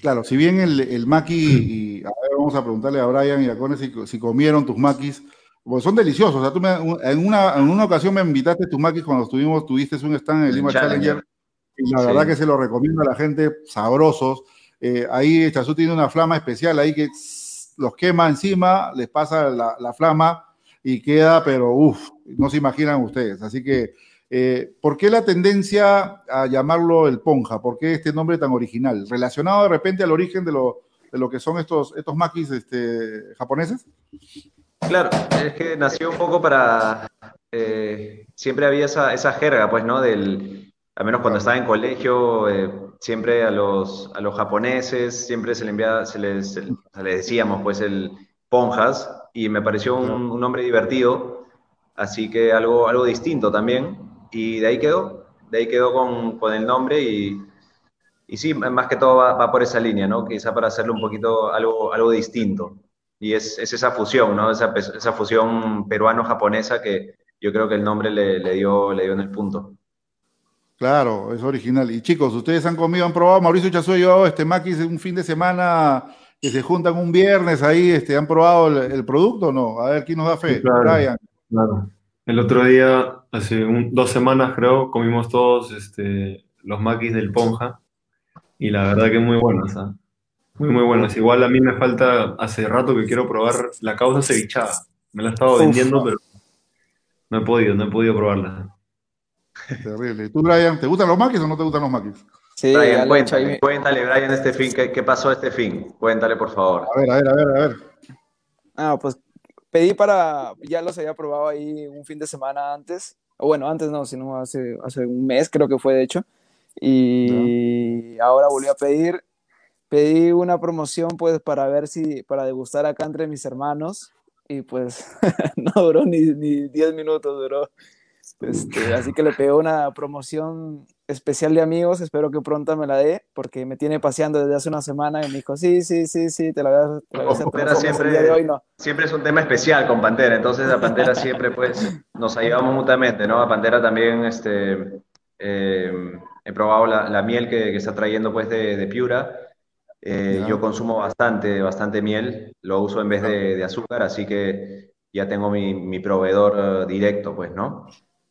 Claro, si bien el, el maqui, y a ver, vamos a preguntarle a Brian y a Cone si, si comieron tus maquis, pues son deliciosos. O sea, tú en, una, en una ocasión me invitaste tus maquis cuando estuvimos, tuviste un stand en el Lima Challenger. y la verdad que se lo recomiendo a la gente, sabrosos. Eh, ahí Chazú tiene una flama especial ahí que los quema encima, les pasa la, la flama y queda, pero uff, no se imaginan ustedes. Así que, eh, ¿por qué la tendencia a llamarlo el ponja? ¿Por qué este nombre tan original? ¿Relacionado de repente al origen de lo, de lo que son estos, estos maquis este, japoneses? Claro, es que nació un poco para. Eh, siempre había esa, esa, jerga, pues, ¿no? Del, al menos cuando estaba en colegio, eh, siempre a los, a los japoneses, siempre se le enviaba, se les, se les decíamos, pues, el ponjas, y me pareció un, nombre divertido, así que algo, algo distinto también, y de ahí quedó, de ahí quedó con, con el nombre y, y sí, más que todo va, va, por esa línea, ¿no? Quizá para hacerlo un poquito algo, algo distinto. Y es, es esa fusión, ¿no? Esa, esa fusión peruano-japonesa que yo creo que el nombre le, le, dio, le dio en el punto. Claro, es original. Y chicos, ustedes han comido, han probado, Mauricio Chazú yo, este maquis un fin de semana que se juntan un viernes ahí, este, ¿han probado el, producto o no? A ver, ¿quién nos da fe? Brian. Claro. El otro día, hace dos semanas creo, comimos todos este, los maquis del Ponja y la verdad que muy buenos, ¿ah? Muy, muy buenos. Igual a mí me falta, hace rato que quiero probar la causa cevichada. Me la he estado vendiendo, pero no he podido, no he podido probarla. Terrible. ¿Y tú, Brian, te gustan los maquis o no te gustan los maquis? Sí, Brian, cuéntale, cuéntale, Brian, este fin, ¿qué, ¿qué, pasó este fin? Cuéntale, por favor. A ver, a ver, a ver, a ver. Ah, pues pedí para, ya los había probado ahí un fin de semana antes, o bueno, antes no, sino hace, hace un mes creo que fue de hecho, y ahora volví a pedir, pedí una promoción pues para ver si, para degustar acá entre mis hermanos, y pues no duró ni, ni 10 minutos, duró este, así que le pegó una promoción especial de amigos, espero que pronto me la dé, porque me tiene paseando desde hace una semana y me dijo, sí, sí, sí, sí, te la voy a, hacer. Pantera siempre, hoy no. siempre es un tema especial con Pantera, entonces a Pantera siempre pues nos ayudamos mutuamente, ¿no? A Pantera también este, eh, he probado la, miel que, que, está trayendo pues de, de Piura, eh, yo consumo bastante, bastante miel, lo uso en vez de, de azúcar, así que ya tengo mi, mi proveedor eh, directo, pues, ¿no?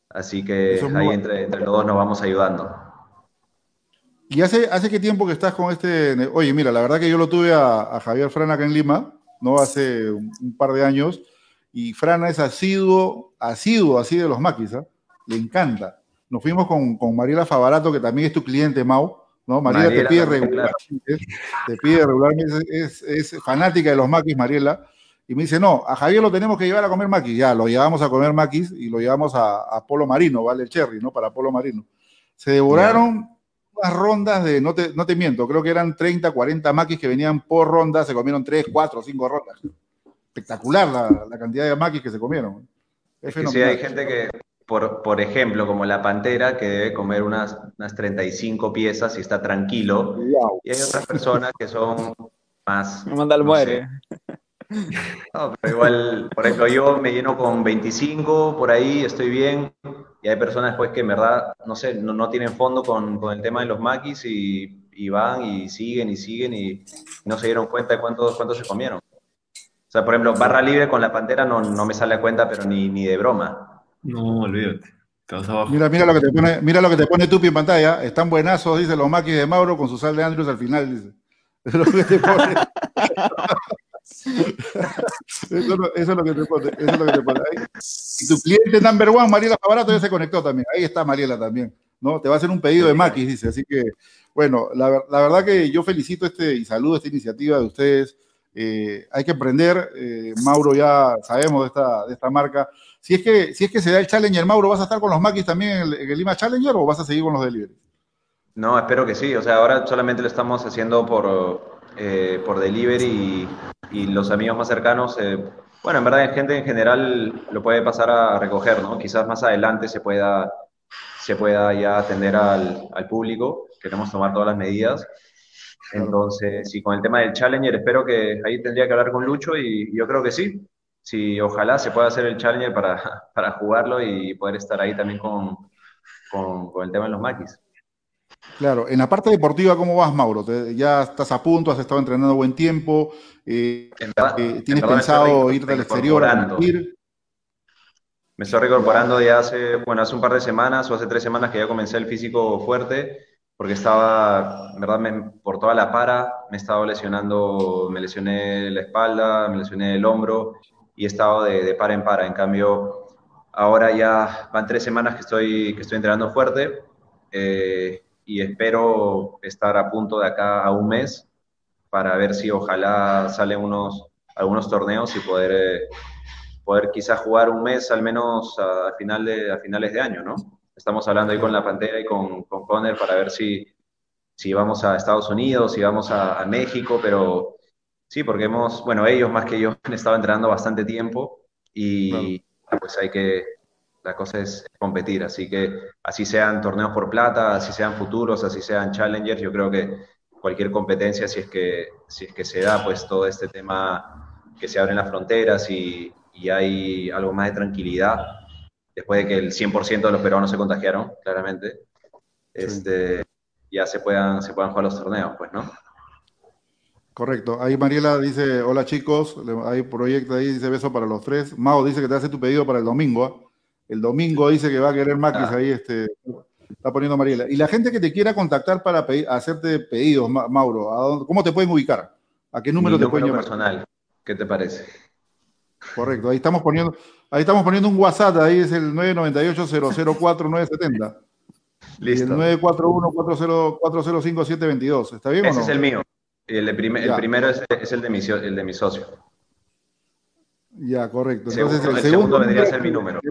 Así que ahí entre, entre, los dos nos vamos ayudando. ¿Y hace, hace qué tiempo que estás con este? Oye, mira, la verdad que yo lo tuve a, Javier Frana acá en Lima, ¿no? Hace un, par de años, y Frana es asiduo, asiduo así de los maquis, ¿ah? Le encanta. Nos fuimos con, con, Mariela Favarato, que también es tu cliente, Mau, ¿no? Mariela, te pide regularmente, te pide regularmente, es, es, fanática de los maquis, Mariela, y me dice, no, a Javier lo tenemos que llevar a comer maquis. Ya, lo llevamos a comer maquis y lo llevamos a, Polo Marino, ¿vale? El Cherry, ¿no? Para Polo Marino. Se devoraron unas rondas de, no te, no te miento, creo que eran 30, 40 maquis que venían por ronda, se comieron 3, 4, 5 rondas. Espectacular la, la cantidad de maquis que se comieron. Es que sí, hay gente que, por, por, ejemplo, como la pantera, que debe comer unas, unas 35 piezas y está tranquilo. Y hay otras personas que son más... Me manda al muere. No, pero igual, por ejemplo, yo me lleno con 25, por ahí estoy bien, y hay personas después que en verdad, no sé, no, no tienen fondo con, con, el tema de los maquis y, y, van y siguen y siguen y no se dieron cuenta de cuántos cuánto se comieron. O sea, por ejemplo, barra libre con la pantera no, no me sale a cuenta, pero ni, ni de broma. No, olvídate. Mira, mira lo que te pone, mira lo que te pone Tupi en pantalla. Están buenazos, dice los maquis de Mauro con su sal de Andrews al final, dice. Es lo que te pone. Eso, es lo que te pone. Eso es lo que te pone. Ahí. Y tu cliente number one, Mariela Favarato, ya se conectó también. Ahí está Mariela también. ¿no? Te va a hacer un pedido de maquis, dice. Así que, bueno, la, verdad que yo felicito este y saludo esta iniciativa de ustedes. Eh, hay que aprender, eh, Mauro ya sabemos de esta, de esta marca. Si es, que, si es que se da el Challenger, Mauro, ¿vas a estar con los maquis también en el, Lima Challenger o vas a seguir con los delivery? No, espero que sí. O sea, ahora solamente lo estamos haciendo por, eh, por delivery y, los amigos más cercanos bueno, en verdad, gente en general lo puede pasar a recoger, ¿no? Quizás más adelante se pueda, se pueda ya atender al, al público. Queremos tomar todas las medidas. Entonces, sí, con el tema del Challenger, espero que ahí tendría que hablar con Lucho y yo creo que sí. Sí, ojalá se pueda hacer el Challenger para, para jugarlo y poder estar ahí también con, con, con el tema de los maquis. Claro, en la parte deportiva, ¿cómo vas, Mauro? ¿Ya estás a punto? ¿Has estado entrenando buen tiempo? Eh, eh, ¿Tienes pensado ir al exterior a Me estoy reincorporando ya hace, bueno, hace un par de semanas o hace tres semanas que ya comencé el físico fuerte, porque estaba, en verdad, por toda la para, me he estado lesionando, me lesioné la espalda, me lesioné el hombro y he estado de, de para en para. En cambio, ahora ya van tres semanas que estoy, que estoy entrenando fuerte. Eh, y espero estar a punto de acá a un mes para ver si ojalá salen unos, algunos torneos y poder, eh, poder quizás jugar un mes al menos a, final de, a finales de año, ¿no? Estamos hablando ahí con la Pantera y con, con Conner para ver si, si vamos a Estados Unidos, si vamos a, México, pero sí, porque hemos, bueno, ellos más que yo han estado entrenando bastante tiempo y pues hay que, la cosa es competir, así que así sean torneos por plata, así sean futuros, así sean challengers, yo creo que cualquier competencia, si es que, si es que se da pues todo este tema que se abren las fronteras y, y hay algo más de tranquilidad, después de que el 100% de los peruanos se contagiaron, claramente, este, ya se puedan, se puedan jugar los torneos, pues, ¿no? Correcto. Ahí Mariela dice, hola chicos, hay proyecto ahí, dice beso para los tres. Mao dice que te hace tu pedido para el domingo. ¿ah? El domingo dice que va a querer Maquis ah. ahí, este, está poniendo Mariela. Y la gente que te quiera contactar para hacerte pedidos, Mauro, ¿cómo te pueden ubicar? ¿A qué número te pueden llamar? personal, ¿qué te parece? Correcto, ahí estamos poniendo, ahí estamos poniendo un WhatsApp, ahí es el 998-004-970. Listo. Y el 941-405-722. ¿Está bien Ese o no? es el mío. El, el primero es, el, de mi, el de mi socio. Ya, correcto. Entonces, el, segundo, vendría a ser mi número.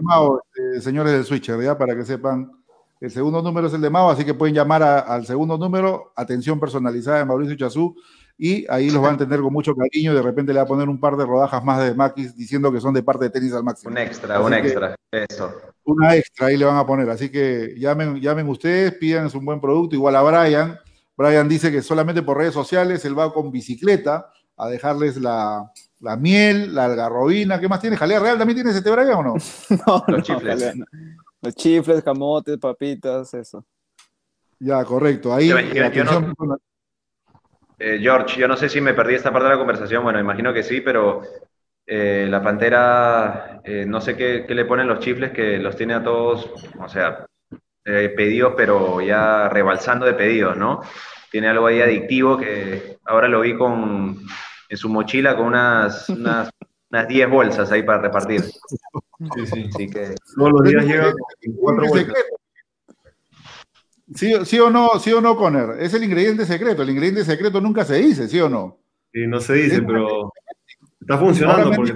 Eh, señores del Switcher, ya para que sepan. El segundo número es el de Mao, así que pueden llamar al segundo número, atención personalizada de Mauricio Chazú, y ahí los van a entender con mucho cariño. De repente le va a poner un par de rodajas más de Maquis diciendo que son de parte de tenis al máximo. Un extra, un extra, eso. Una extra ahí le van a poner. Así que llamen, llamen ustedes, pidan un buen producto. Igual a Brian. Brian dice que solamente por redes sociales él va con bicicleta a dejarles la, la miel, la algarrobina, ¿qué más tiene? ¿Jalea real también tienes este braga o no? no, los chifles. Los chifles, camotes, papitas, eso. Ya, correcto. Ahí, eh, George, yo no sé si me perdí esta parte de la conversación, bueno, imagino que sí, pero eh, la pantera, eh, no sé qué, qué, le ponen los chifles que los tiene a todos, o sea, pedidos, pero ya rebalsando de pedidos, ¿no? Tiene algo ahí adictivo que ahora lo vi con, en su mochila con unas, unas, unas 10 bolsas ahí para repartir. Sí, sí. Así que... Todos los días llega cuatro bolsas. ¿Sí, ¿Sí, o no, sí o no, Conner? Es el ingrediente secreto. El ingrediente secreto nunca se dice, ¿sí o no? Sí, no se dice, pero está funcionando. Porque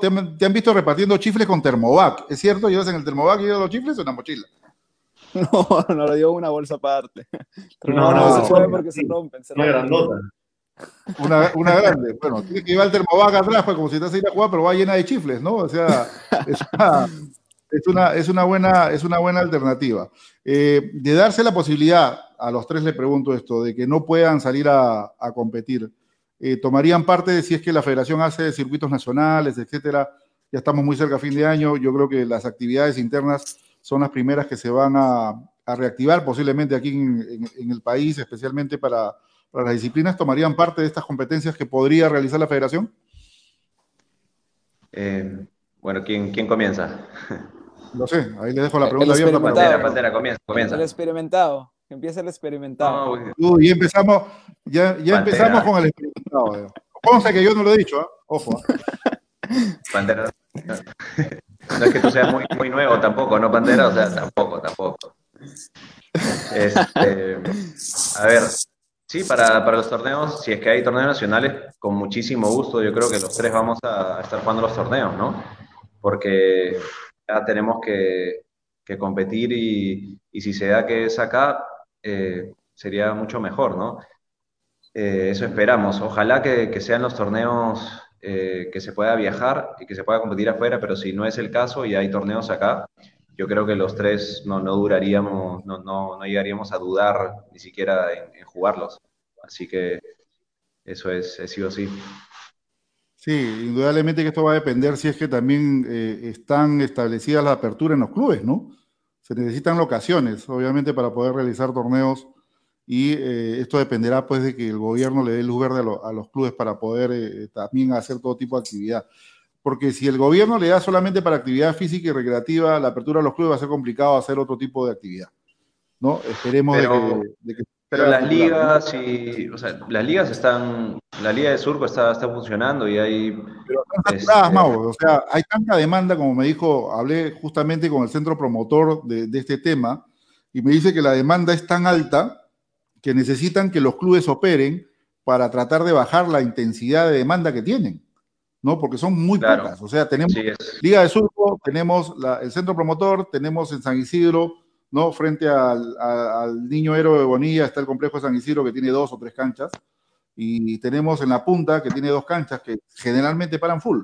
te, han te, han visto repartiendo chifles con termovac. ¿Es cierto? ¿Llevas en el termovac y los chifles o en la mochila? No, no, le dio una bolsa aparte. no, no, no, se puede porque se rompen. Se rompen. Una, una, grande. Bueno, tiene que llevar el termovac atrás, pues como si estás a a jugar, pero va llena de chifles, ¿no? O sea, es una, es una, buena, es una buena alternativa. Eh, de darse la posibilidad, a los tres le pregunto esto, de que no puedan salir a, competir, eh, ¿tomarían parte si es que la federación hace circuitos nacionales, etcétera? Ya estamos muy cerca a fin de año, yo creo que las actividades internas son las primeras que se van a, reactivar posiblemente aquí en el país, especialmente para las disciplinas tomarían parte de estas competencias que podría realizar la federación? Eh, bueno, ¿quién, ¿quién comienza? No sé, ahí le dejo la pregunta abierta. Pantera, pantera, comienza, comienza. El experimentado, empieza el experimentado. No, ya empezamos, ya, ya empezamos con el experimentado. Ponce que yo no lo he dicho, ¿eh? ojo. ¿eh? Pantera. No es que tú seas muy, muy nuevo tampoco, ¿no, Pantera? O sea, tampoco, tampoco. Este, a ver, sí, para, para, los torneos, si es que hay torneos nacionales, con muchísimo gusto, yo creo que los tres vamos a estar jugando los torneos, ¿no? Porque ya tenemos que, que competir y, y, si se da que es acá, eh, sería mucho mejor, ¿no? Eh, eso esperamos. Ojalá que, que sean los torneos eh, que se pueda viajar y que se pueda competir afuera, pero si no es el caso y hay torneos acá, yo creo que los tres no, no duraríamos, no, no, no, llegaríamos a dudar ni siquiera en, jugarlos. Así que eso es, es, sí o sí. Sí, indudablemente que esto va a depender si es que también eh, están establecidas las aperturas en los clubes, ¿no? Se necesitan locaciones, obviamente, para poder realizar torneos y eh, esto dependerá pues de que el gobierno le dé luz verde a, los clubes para poder eh, también hacer todo tipo de actividad porque si el gobierno le da solamente para actividad física y recreativa, la apertura de los clubes va a ser complicado hacer otro tipo de actividad. ¿no? Esperemos de que, Pero las ligas, y, o sea, las ligas están, la Liga de Surco está, está funcionando y hay... Pero este, o sea, hay tanta demanda, como me dijo, hablé justamente con el centro promotor de, de este tema, y me dice que la demanda es tan alta que necesitan que los clubes operen para tratar de bajar la intensidad de demanda que tienen. ¿No? Porque son muy pocas. O sea, tenemos Liga de Surco, tenemos el centro promotor, tenemos en San Isidro, ¿no? Frente al, niño héroe de Bonilla está el complejo de San Isidro que tiene dos o tres canchas. Y tenemos en la punta que tiene dos canchas que generalmente paran full.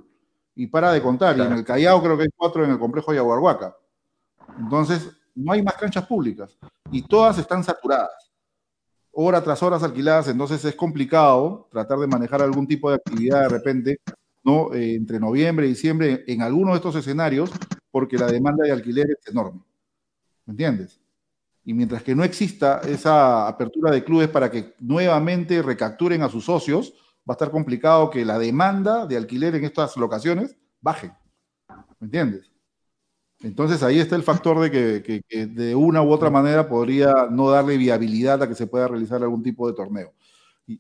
Y para de contar. Y en el Callao creo que hay cuatro en el complejo de Yaguarhuaca. Entonces, no hay más canchas públicas. Y todas están saturadas. Hora tras horas alquiladas. Entonces es complicado tratar de manejar algún tipo de actividad de repente ¿no? Eh, entre noviembre y diciembre en alguno de estos escenarios, porque la demanda de alquiler es enorme. ¿Me entiendes? Y mientras que no exista esa apertura de clubes para que nuevamente recapturen a sus socios, va a estar complicado que la demanda de alquiler en estas locaciones baje. ¿Me entiendes? Entonces ahí está el factor de que, de una u otra manera podría no darle viabilidad a que se pueda realizar algún tipo de torneo.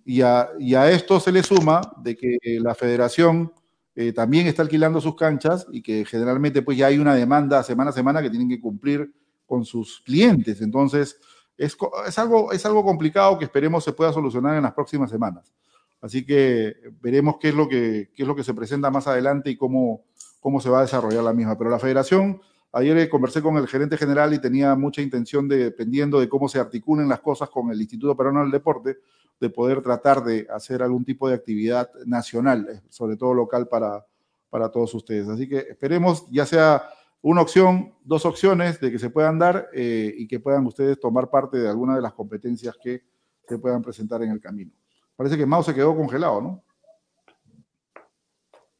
Y a, esto se le suma de que la federación eh, también está alquilando sus canchas y que generalmente pues ya hay una demanda semana a semana que tienen que cumplir con sus clientes. Entonces, es, es, algo, es algo complicado que esperemos se pueda solucionar en las próximas semanas. Así que veremos qué es lo que, qué es lo que se presenta más adelante y cómo, cómo se va a desarrollar la misma. Pero la federación, ayer conversé con el gerente general y tenía mucha intención de, dependiendo de cómo se articulen las cosas con el Instituto Peruano del Deporte, de poder tratar de hacer algún tipo de actividad nacional, eh, sobre todo local para, para todos ustedes. Así que esperemos ya sea una opción, dos opciones de que se puedan dar eh, y que puedan ustedes tomar parte de alguna de las competencias que se puedan presentar en el camino. Parece que Mao se quedó congelado, ¿no?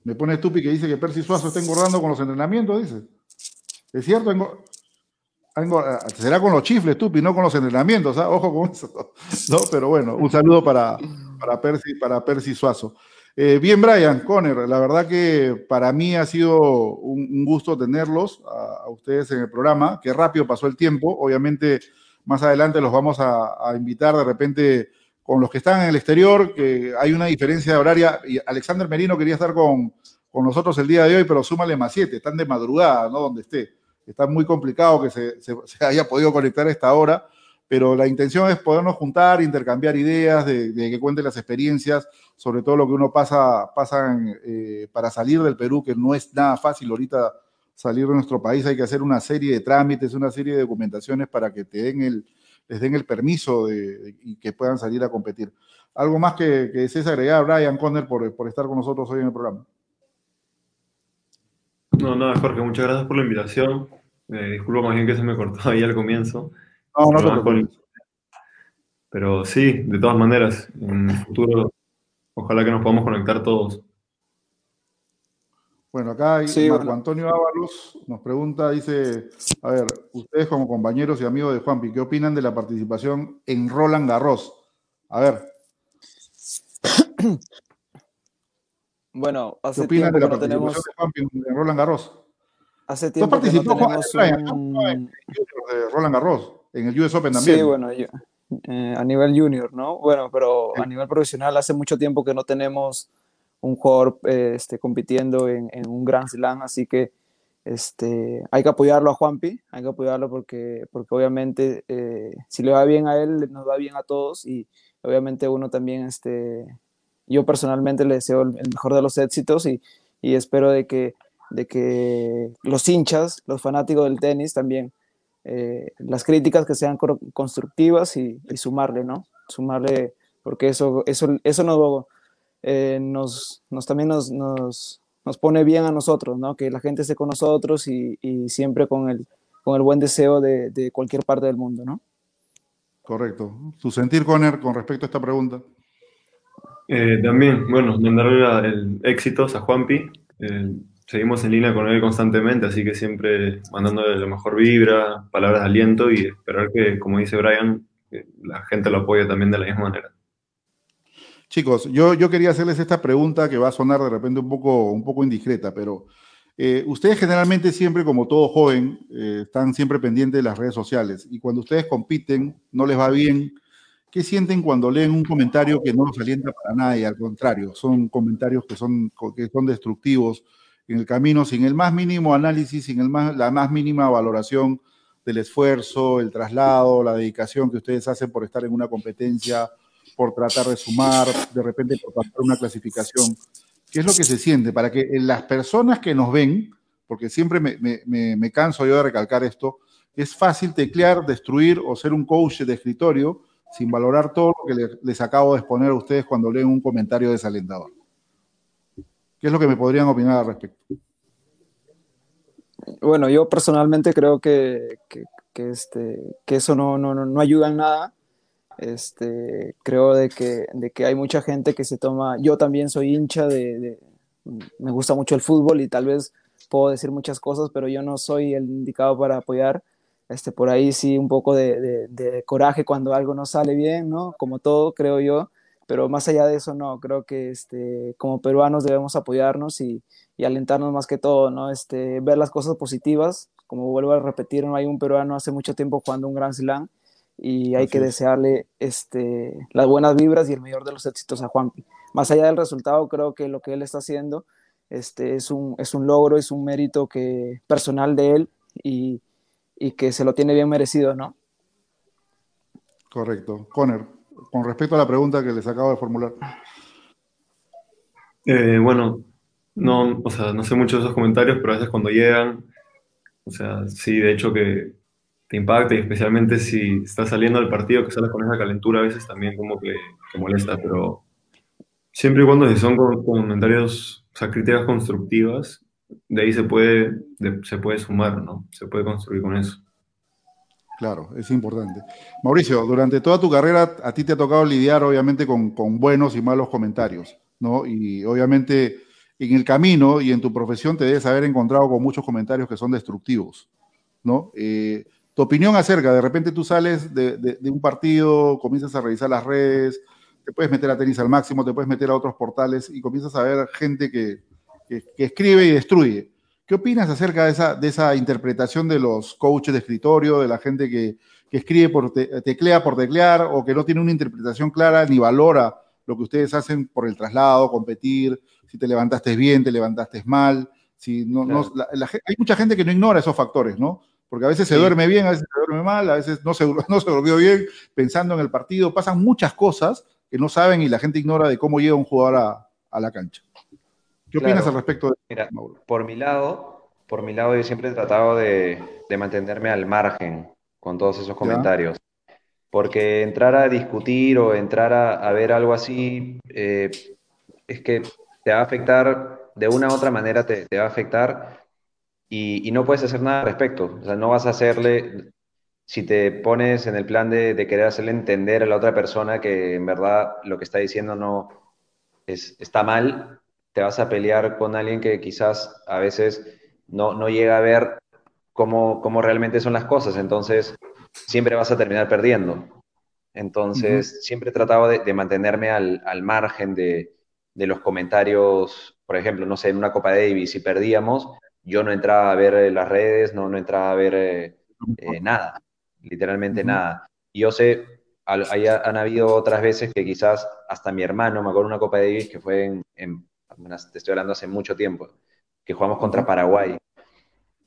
Me pone Tupi que dice que Percy Suazo está engordando con los entrenamientos, dice. ¿Es cierto? Eh, será con los chifles, Tupi, no con los entrenamientos, ¿ah? ojo con eso. ¿no? Pero bueno, un saludo para, para, Percy, para Percy Suazo. Eh, bien, Brian, Conner, la verdad que para mí ha sido un, gusto tenerlos a, ustedes en el programa. Qué rápido pasó el tiempo. Obviamente, más adelante los vamos a, invitar de repente con los que están en el exterior, que hay una diferencia de horaria. Y Alexander Merino quería estar con, con nosotros el día de hoy, pero súmale más siete, están de madrugada, ¿no? Donde esté está muy complicado que se, haya podido conectar a esta hora, pero la intención es podernos juntar, intercambiar ideas, de, que cuenten las experiencias, sobre todo lo que uno pasa, pasa eh, para salir del Perú, que no es nada fácil ahorita salir de nuestro país, hay que hacer una serie de trámites, una serie de documentaciones para que te den el, les den el permiso y que puedan salir a competir. Algo más que, que desees agregar, Brian Conner, por, por estar con nosotros hoy en el programa. No, nada, Jorge, muchas gracias por la invitación. Eh, disculpa más bien que se me cortó ahí al comienzo. No, no te Pero sí, de todas maneras, en el futuro, ojalá que nos podamos conectar todos. Bueno, acá hay Marco Antonio Ábalos nos pregunta, dice, a ver, ustedes como compañeros y amigos de Juanpi, ¿qué opinan de la participación en Roland Garros? A ver. Bueno, hace ¿Qué opinan de la participación tenemos... de Juanpi en Roland Garros? Hace tiempo que no tenemos un... Roland Garros, en el US Open también. Sí, bueno, eh, a nivel junior, ¿no? Bueno, pero a nivel profesional hace mucho tiempo que no tenemos un jugador este, compitiendo en, un Grand Slam, así que este, hay que apoyarlo a Juanpi, hay que apoyarlo porque, porque obviamente eh, si le va bien a él, nos va bien a todos y obviamente uno también, este, yo personalmente le deseo el, mejor de los éxitos y, y, espero de que, de que los hinchas, los fanáticos del tenis también, eh, las críticas que sean constructivas y, sumarle, ¿no? Sumarle, porque eso, eso, eso nos, eh, nos, nos, también nos, nos, nos, pone bien a nosotros, ¿no? Que la gente esté con nosotros y, y siempre con el, con el buen deseo de, de, cualquier parte del mundo, ¿no? Correcto. ¿Su sentir, con respecto a esta pregunta? Eh, también, bueno, mandarle el éxitos a Juanpi. Eh, seguimos en línea con él constantemente, así que siempre mandándole la mejor vibra, palabras de aliento y esperar que, como dice Brian, la gente lo apoye también de la misma manera. Chicos, yo, yo quería hacerles esta pregunta que va a sonar de repente un poco, un poco indiscreta, pero eh, ustedes generalmente siempre, como todo joven, están siempre pendientes de las redes sociales y cuando ustedes compiten, no les va bien. ¿Qué sienten cuando leen un comentario que no los alienta para nada y al contrario, son comentarios que son, que son destructivos en el camino sin el más mínimo análisis, sin el más, la más mínima valoración del esfuerzo, el traslado, la dedicación que ustedes hacen por estar en una competencia por tratar de sumar, de repente por pasar una clasificación. ¿Qué es lo que se siente? Para que las personas que nos ven, porque siempre me, me, me canso yo de recalcar esto, es fácil teclear, destruir o ser un coach de escritorio sin valorar todo lo que les, acabo de exponer a ustedes cuando leen un comentario desalentador. ¿Qué es lo que me podrían opinar al respecto? Bueno, yo personalmente creo que, que, que este, que eso no, no, no, ayuda en nada. Este, creo de que, de que hay mucha gente que se toma, yo también soy hincha de, me gusta mucho el fútbol y tal vez puedo decir muchas cosas, pero yo no soy el indicado para apoyar. Este, por ahí sí un poco de, de, coraje cuando algo no sale bien, ¿no? Como todo, creo yo, pero más allá de eso, no, creo que este, como peruanos debemos apoyarnos y, y alentarnos más que todo, ¿no? Este, ver las cosas positivas, como vuelvo a repetir, no hay un peruano hace mucho tiempo jugando un Grand Slam, y hay que desearle este, las buenas vibras y el mayor de los éxitos a Juanpi. Más allá del resultado, creo que lo que él está haciendo este, es, un, es un logro, es un mérito que, personal de él y, y que se lo tiene bien merecido, ¿no? Correcto. Conner, con respecto a la pregunta que les acabo de formular. Eh, bueno, no, o sea, no sé mucho de esos comentarios, pero a veces cuando llegan, o sea, sí, de hecho que te impacta y especialmente si estás saliendo al partido que sales con esa calentura a veces también como que, te molesta, pero siempre y cuando son comentarios, o sea, críticas constructivas, de ahí se puede, se puede sumar, ¿no? Se puede construir con eso. Claro, es importante. Mauricio, durante toda tu carrera a ti te ha tocado lidiar obviamente con, buenos y malos comentarios, ¿no? Y obviamente en el camino y en tu profesión te debes haber encontrado con muchos comentarios que son destructivos, ¿no? Eh, tu opinión acerca, de repente tú sales de, un partido, comienzas a revisar las redes, te puedes meter a tenis al máximo, te puedes meter a otros portales y comienzas a ver gente que, escribe y destruye. ¿Qué opinas acerca de esa, de esa interpretación de los coaches de escritorio, de la gente que, escribe por teclea por teclear o que no tiene una interpretación clara ni valora lo que ustedes hacen por el traslado, competir, si te levantaste bien, te levantaste mal? Si no, hay mucha gente que no ignora esos factores, ¿no? porque a veces se duerme bien, a veces se duerme mal, a veces no se, no se durmió bien pensando en el partido, pasan muchas cosas que no saben y la gente ignora de cómo llega un jugador a, la cancha. ¿Qué opinas al respecto de Mira, Por mi lado, por mi lado yo siempre he tratado de, mantenerme al margen con todos esos comentarios. Porque entrar a discutir o entrar a, ver algo así eh, es que te va a afectar, de una u otra manera te, te va a afectar y, no puedes hacer nada al respecto. O sea, no vas a hacerle, si te pones en el plan de, querer hacerle entender a la otra persona que en verdad lo que está diciendo no es, está mal, te vas a pelear con alguien que quizás a veces no, no llega a ver cómo, cómo realmente son las cosas. Entonces, siempre vas a terminar perdiendo. Entonces, siempre he tratado de, mantenerme al, al margen de, de, los comentarios, por ejemplo, no sé, en una Copa Davis, si perdíamos, yo no entraba a ver eh, las redes, no, no entraba a ver eh, eh, nada, literalmente nada. Y yo sé, han habido otras veces que quizás hasta mi hermano, me acuerdo una Copa de Davis que fue en, te estoy hablando hace mucho tiempo, que jugamos contra Paraguay.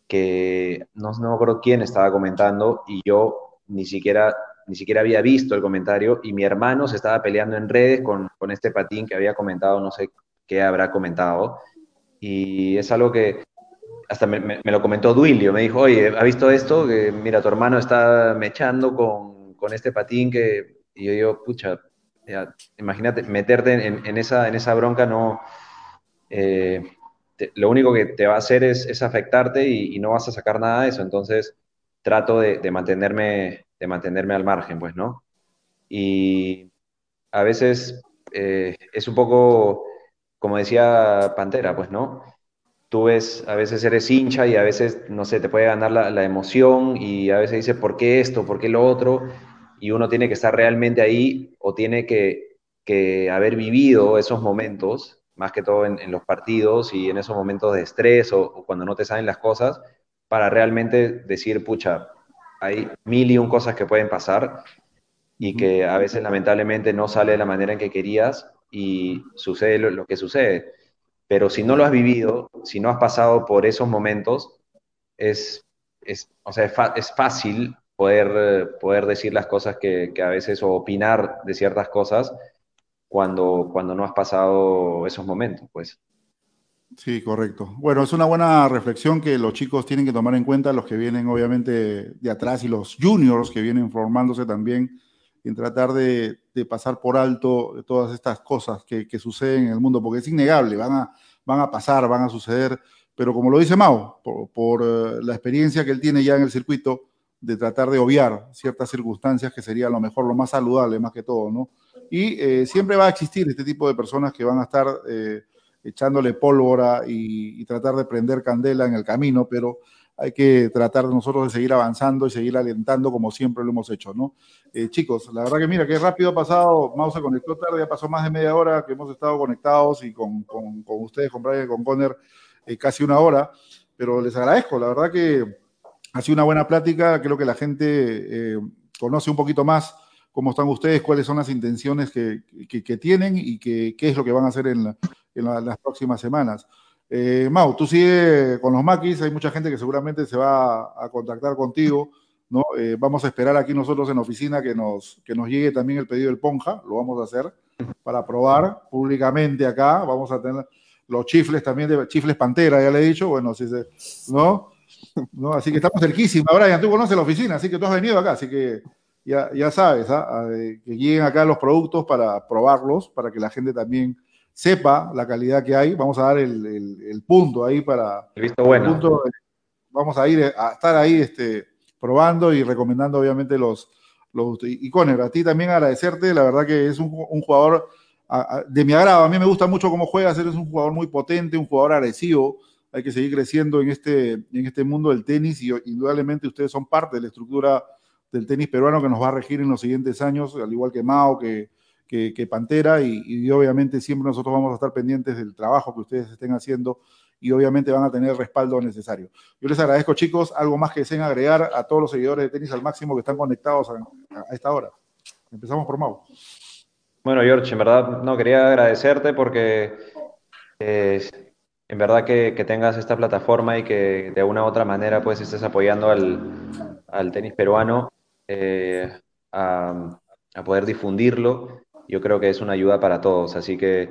que no, no me acuerdo quién estaba comentando y yo ni siquiera, ni siquiera había visto el comentario y mi hermano se estaba peleando en redes con, con este patín que había comentado, no sé qué habrá comentado. Y es algo que hasta me, me, lo comentó Duilio, me dijo, oye, ¿ha visto esto? Que mira, tu hermano está mechando con, con este patín que... Y yo digo, pucha, imagínate, meterte en, en, esa, en esa bronca no... Eh, lo único que te va a hacer es, afectarte y, no vas a sacar nada de eso. Entonces trato de, mantenerme, de mantenerme al margen, pues, ¿no? Y a veces eh, es un poco, como decía Pantera, pues, ¿no? Tú ves, a veces eres hincha y a veces, no sé, te puede ganar la, emoción y a veces dices, ¿por qué esto? ¿Por qué lo otro? Y uno tiene que estar realmente ahí o tiene que haber vivido esos momentos más que todo en, en, los partidos y en esos momentos de estrés o, o, cuando no te salen las cosas, para realmente decir, pucha, hay mil y un cosas que pueden pasar y que a veces lamentablemente no sale de la manera en que querías y sucede lo, lo que sucede. Pero si no lo has vivido, si no has pasado por esos momentos, es, es, o sea, es, es fácil poder, poder decir las cosas que, que a veces o opinar de ciertas cosas cuando, cuando no has pasado esos momentos, pues. Sí, correcto. Bueno, es una buena reflexión que los chicos tienen que tomar en cuenta, los que vienen obviamente de atrás y los juniors que vienen formándose también, en tratar de, de pasar por alto todas estas cosas que, que, suceden en el mundo, porque es innegable, van a, van a pasar, van a suceder, pero como lo dice Mao, por, por uh, la experiencia que él tiene ya en el circuito, de tratar de obviar ciertas circunstancias que sería a lo mejor lo más saludable, más que todo, ¿no? Y eh, siempre va a existir este tipo de personas que van a estar eh, echándole pólvora y, tratar de prender candela en el camino, pero hay que tratar nosotros de seguir avanzando y seguir alentando como siempre lo hemos hecho, ¿no? Eh, chicos, la verdad que mira, qué rápido ha pasado, Mau se conectó tarde, ya pasó más de media hora que hemos estado conectados y con, con, con ustedes, con Brian y con Conner, casi una hora, pero les agradezco, la verdad que ha sido una buena plática, creo que la gente conoce un poquito más cómo están ustedes, cuáles son las intenciones que, tienen y qué es lo que van a hacer en, la, en la, las próximas semanas. Eh, Mau, tú sigue con los maquis, hay mucha gente que seguramente se va a, contactar contigo, ¿no? Eh, vamos a esperar aquí nosotros en la oficina que nos, que nos llegue también el pedido del Ponja, lo vamos a hacer para probar públicamente acá, vamos a tener los chifles también, de chifles Pantera, ya le he dicho, bueno, si se, ¿no? ¿no? Así que estamos cerquísimos, Brian, tú conoces la oficina, así que tú has venido acá, así que ya, ya sabes, ¿eh? que lleguen acá los productos para probarlos, para que la gente también sepa la calidad que hay. Vamos a dar el, el, el punto ahí para... El visto bueno. El punto, vamos a ir a estar ahí este, probando y recomendando obviamente los... los y Conner, a ti también agradecerte, la verdad que es un, un jugador a, a, de mi agrado, a mí me gusta mucho cómo juegas, eres un jugador muy potente, un jugador agresivo, hay que seguir creciendo en este, en este mundo del tenis y indudablemente ustedes son parte de la estructura del tenis peruano que nos va a regir en los siguientes años, al igual que Mao, que, que, Pantera, y, obviamente siempre nosotros vamos a estar pendientes del trabajo que ustedes estén haciendo y obviamente van a tener el respaldo necesario. Yo les agradezco, chicos, algo más que deseen agregar a todos los seguidores de tenis al máximo que están conectados a, a esta hora. Empezamos por Mao. Bueno, George, en verdad no quería agradecerte porque eh, en verdad que, que, tengas esta plataforma y que de una u otra manera pues estés apoyando al, al tenis peruano eh, a, a, poder difundirlo, yo creo que es una ayuda para todos. Así que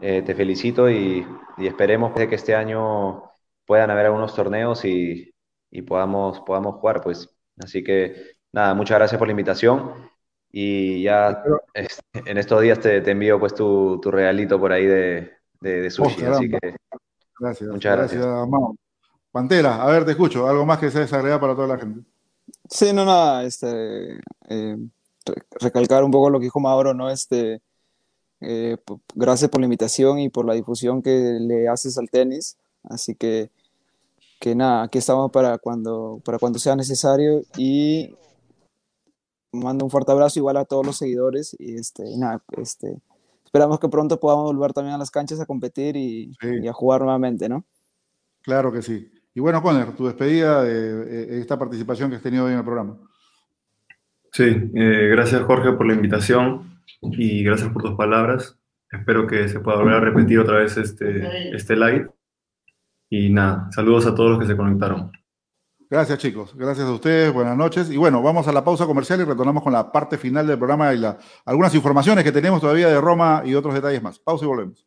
eh, te felicito y, y, esperemos que este año puedan haber algunos torneos y, y, podamos, podamos jugar. Pues. Así que nada, muchas gracias por la invitación y ya en estos días te, te envío pues tu, tu, regalito por ahí de, de, de sushi. Oh, así que gracias. Muchas gracias. gracias Pantera, a ver, te escucho. ¿Algo más que se desagregar para toda la gente? Sí, no, nada, este, eh, recalcar un poco lo que dijo Mauro, ¿no? Este, eh, gracias por la invitación y por la difusión que le haces al tenis, así que, que nada, aquí estamos para cuando, para cuando sea necesario y mando un fuerte abrazo igual a todos los seguidores y este, y nada, este, esperamos que pronto podamos volver también a las canchas a competir y, sí. y a jugar nuevamente, ¿no? Claro que sí. Y bueno, Conner, tu despedida de, esta participación que has tenido hoy en el programa. Sí, eh, gracias Jorge por la invitación y gracias por tus palabras. Espero que se pueda volver a repetir otra vez este, este live. Y nada, saludos a todos los que se conectaron. Gracias, chicos. Gracias a ustedes. Buenas noches. Y bueno, vamos a la pausa comercial y retornamos con la parte final del programa y la, algunas informaciones que tenemos todavía de Roma y otros detalles más. Pausa y volvemos.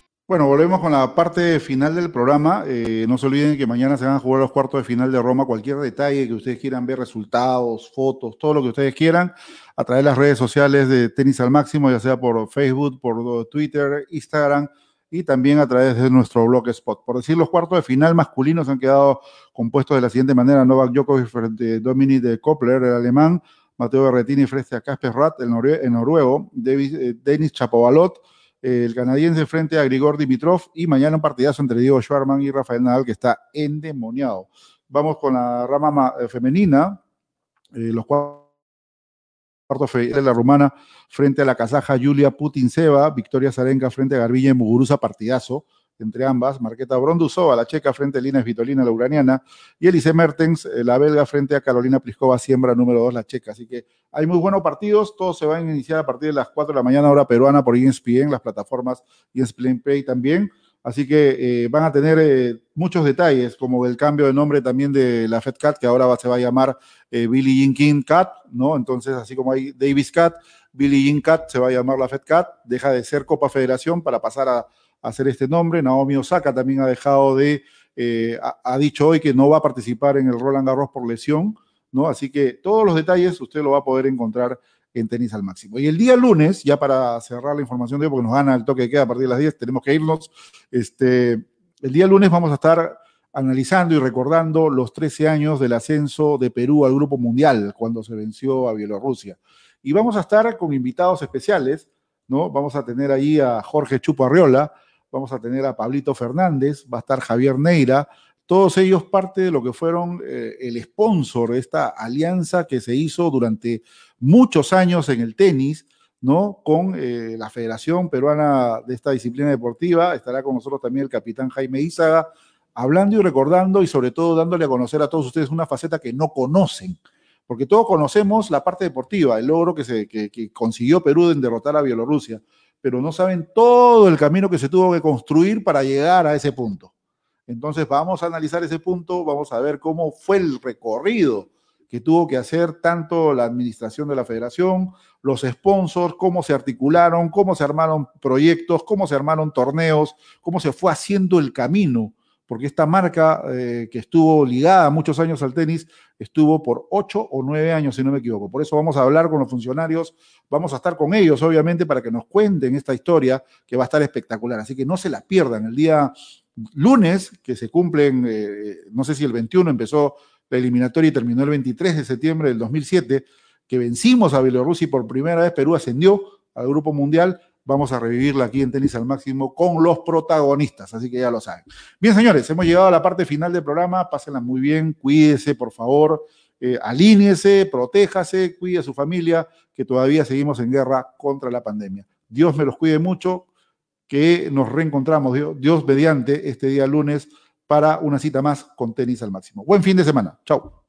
Bueno, volvemos con la parte final del programa. Eh, no se olviden que mañana se van a jugar los cuartos de final de Roma. Cualquier detalle que ustedes quieran ver, resultados, fotos, todo lo que ustedes quieran, a través de las redes sociales de Tenis al Máximo, ya sea por Facebook, por Twitter, Instagram y también a través de nuestro blog Spot. Por decir, los cuartos de final masculinos han quedado compuestos de la siguiente manera: Novak Djokovic frente a Dominic de Koppler, el alemán, Mateo Berretini frente a Casper Rat, el, noruego, David, eh, Denis Chapovalot el canadiense frente a Grigor Dimitrov y mañana un partidazo entre Diego Schwarman y Rafael Nadal que está endemoniado. Vamos con la rama eh, femenina, eh, los cuartos de la rumana frente a la kazaja Julia Putinseva, Victoria Zarenka frente a Garbilla Muguruza, partidazo entre ambas, Marqueta Brondusova, la checa frente a Lina Svitolina, la ucraniana, y Elise Mertens, eh, la belga frente a Carolina Pliskova, siembra número 2, la checa. Así que hay muy buenos partidos, todos se van a iniciar a partir de las 4 de la mañana, hora peruana, por ESPN, las plataformas ESPN Play también. Así que eh, van a tener eh, muchos detalles, como el cambio de nombre también de la Fed Cat, que ahora se va a llamar Billie Jean King Cat, ¿no? Entonces, así como hay Davis Cat, Billie Jean Cat se va a llamar la Fed Cat, deja de ser Copa Federación para pasar a hacer este nombre. Naomi Osaka también ha dejado de, eh, ha, dicho hoy que no va a participar en el Roland Garros por lesión, ¿no? Así que todos los detalles usted lo va a poder encontrar en Tenis al Máximo. Y el día lunes, ya para cerrar la información de hoy, porque nos gana el toque de queda a partir de las 10, tenemos que irnos. Este, el día lunes vamos a estar analizando y recordando los 13 años del ascenso de Perú al Grupo Mundial, cuando se venció a Bielorrusia. Y vamos a estar con invitados especiales, ¿no? Vamos a tener ahí a Jorge Chupo Arriola, vamos a tener a Pablito Fernández, va a estar Javier Neira, todos ellos parte de lo que fueron eh, el sponsor de esta alianza que se hizo durante muchos años en el tenis, ¿no? Con eh, la Federación Peruana de esta disciplina deportiva. Estará con nosotros también el capitán Jaime Izaga, hablando y recordando y sobre todo dándole a conocer a todos ustedes una faceta que no conocen. Porque todos conocemos la parte deportiva, el logro que, se, que consiguió Perú en derrotar a Bielorrusia pero no saben todo el camino que se tuvo que construir para llegar a ese punto. Entonces vamos a analizar ese punto, vamos a ver cómo fue el recorrido que tuvo que hacer tanto la administración de la federación, los sponsors, cómo se articularon, cómo se armaron proyectos, cómo se armaron torneos, cómo se fue haciendo el camino porque esta marca eh, que estuvo ligada muchos años al tenis estuvo por ocho o nueve años, si no me equivoco. Por eso vamos a hablar con los funcionarios, vamos a estar con ellos, obviamente, para que nos cuenten esta historia que va a estar espectacular. Así que no se la pierdan. El día lunes, que se cumplen, eh, no sé si el 21 empezó la eliminatoria y terminó el 23 de septiembre del 2007, que vencimos a Bielorrusia y por primera vez Perú ascendió al Grupo Mundial vamos a revivirla aquí en Tenis al Máximo con los protagonistas, así que ya lo saben. Bien, señores, hemos llegado a la parte final del programa, pásenla muy bien, cuídese, por favor, eh, alíñese, protéjase, cuide a su familia, que todavía seguimos en guerra contra la pandemia. Dios me los cuide mucho, que nos reencontramos, Dios, Dios mediante, este día lunes para una cita más con Tenis al Máximo. Buen fin de semana. Chao.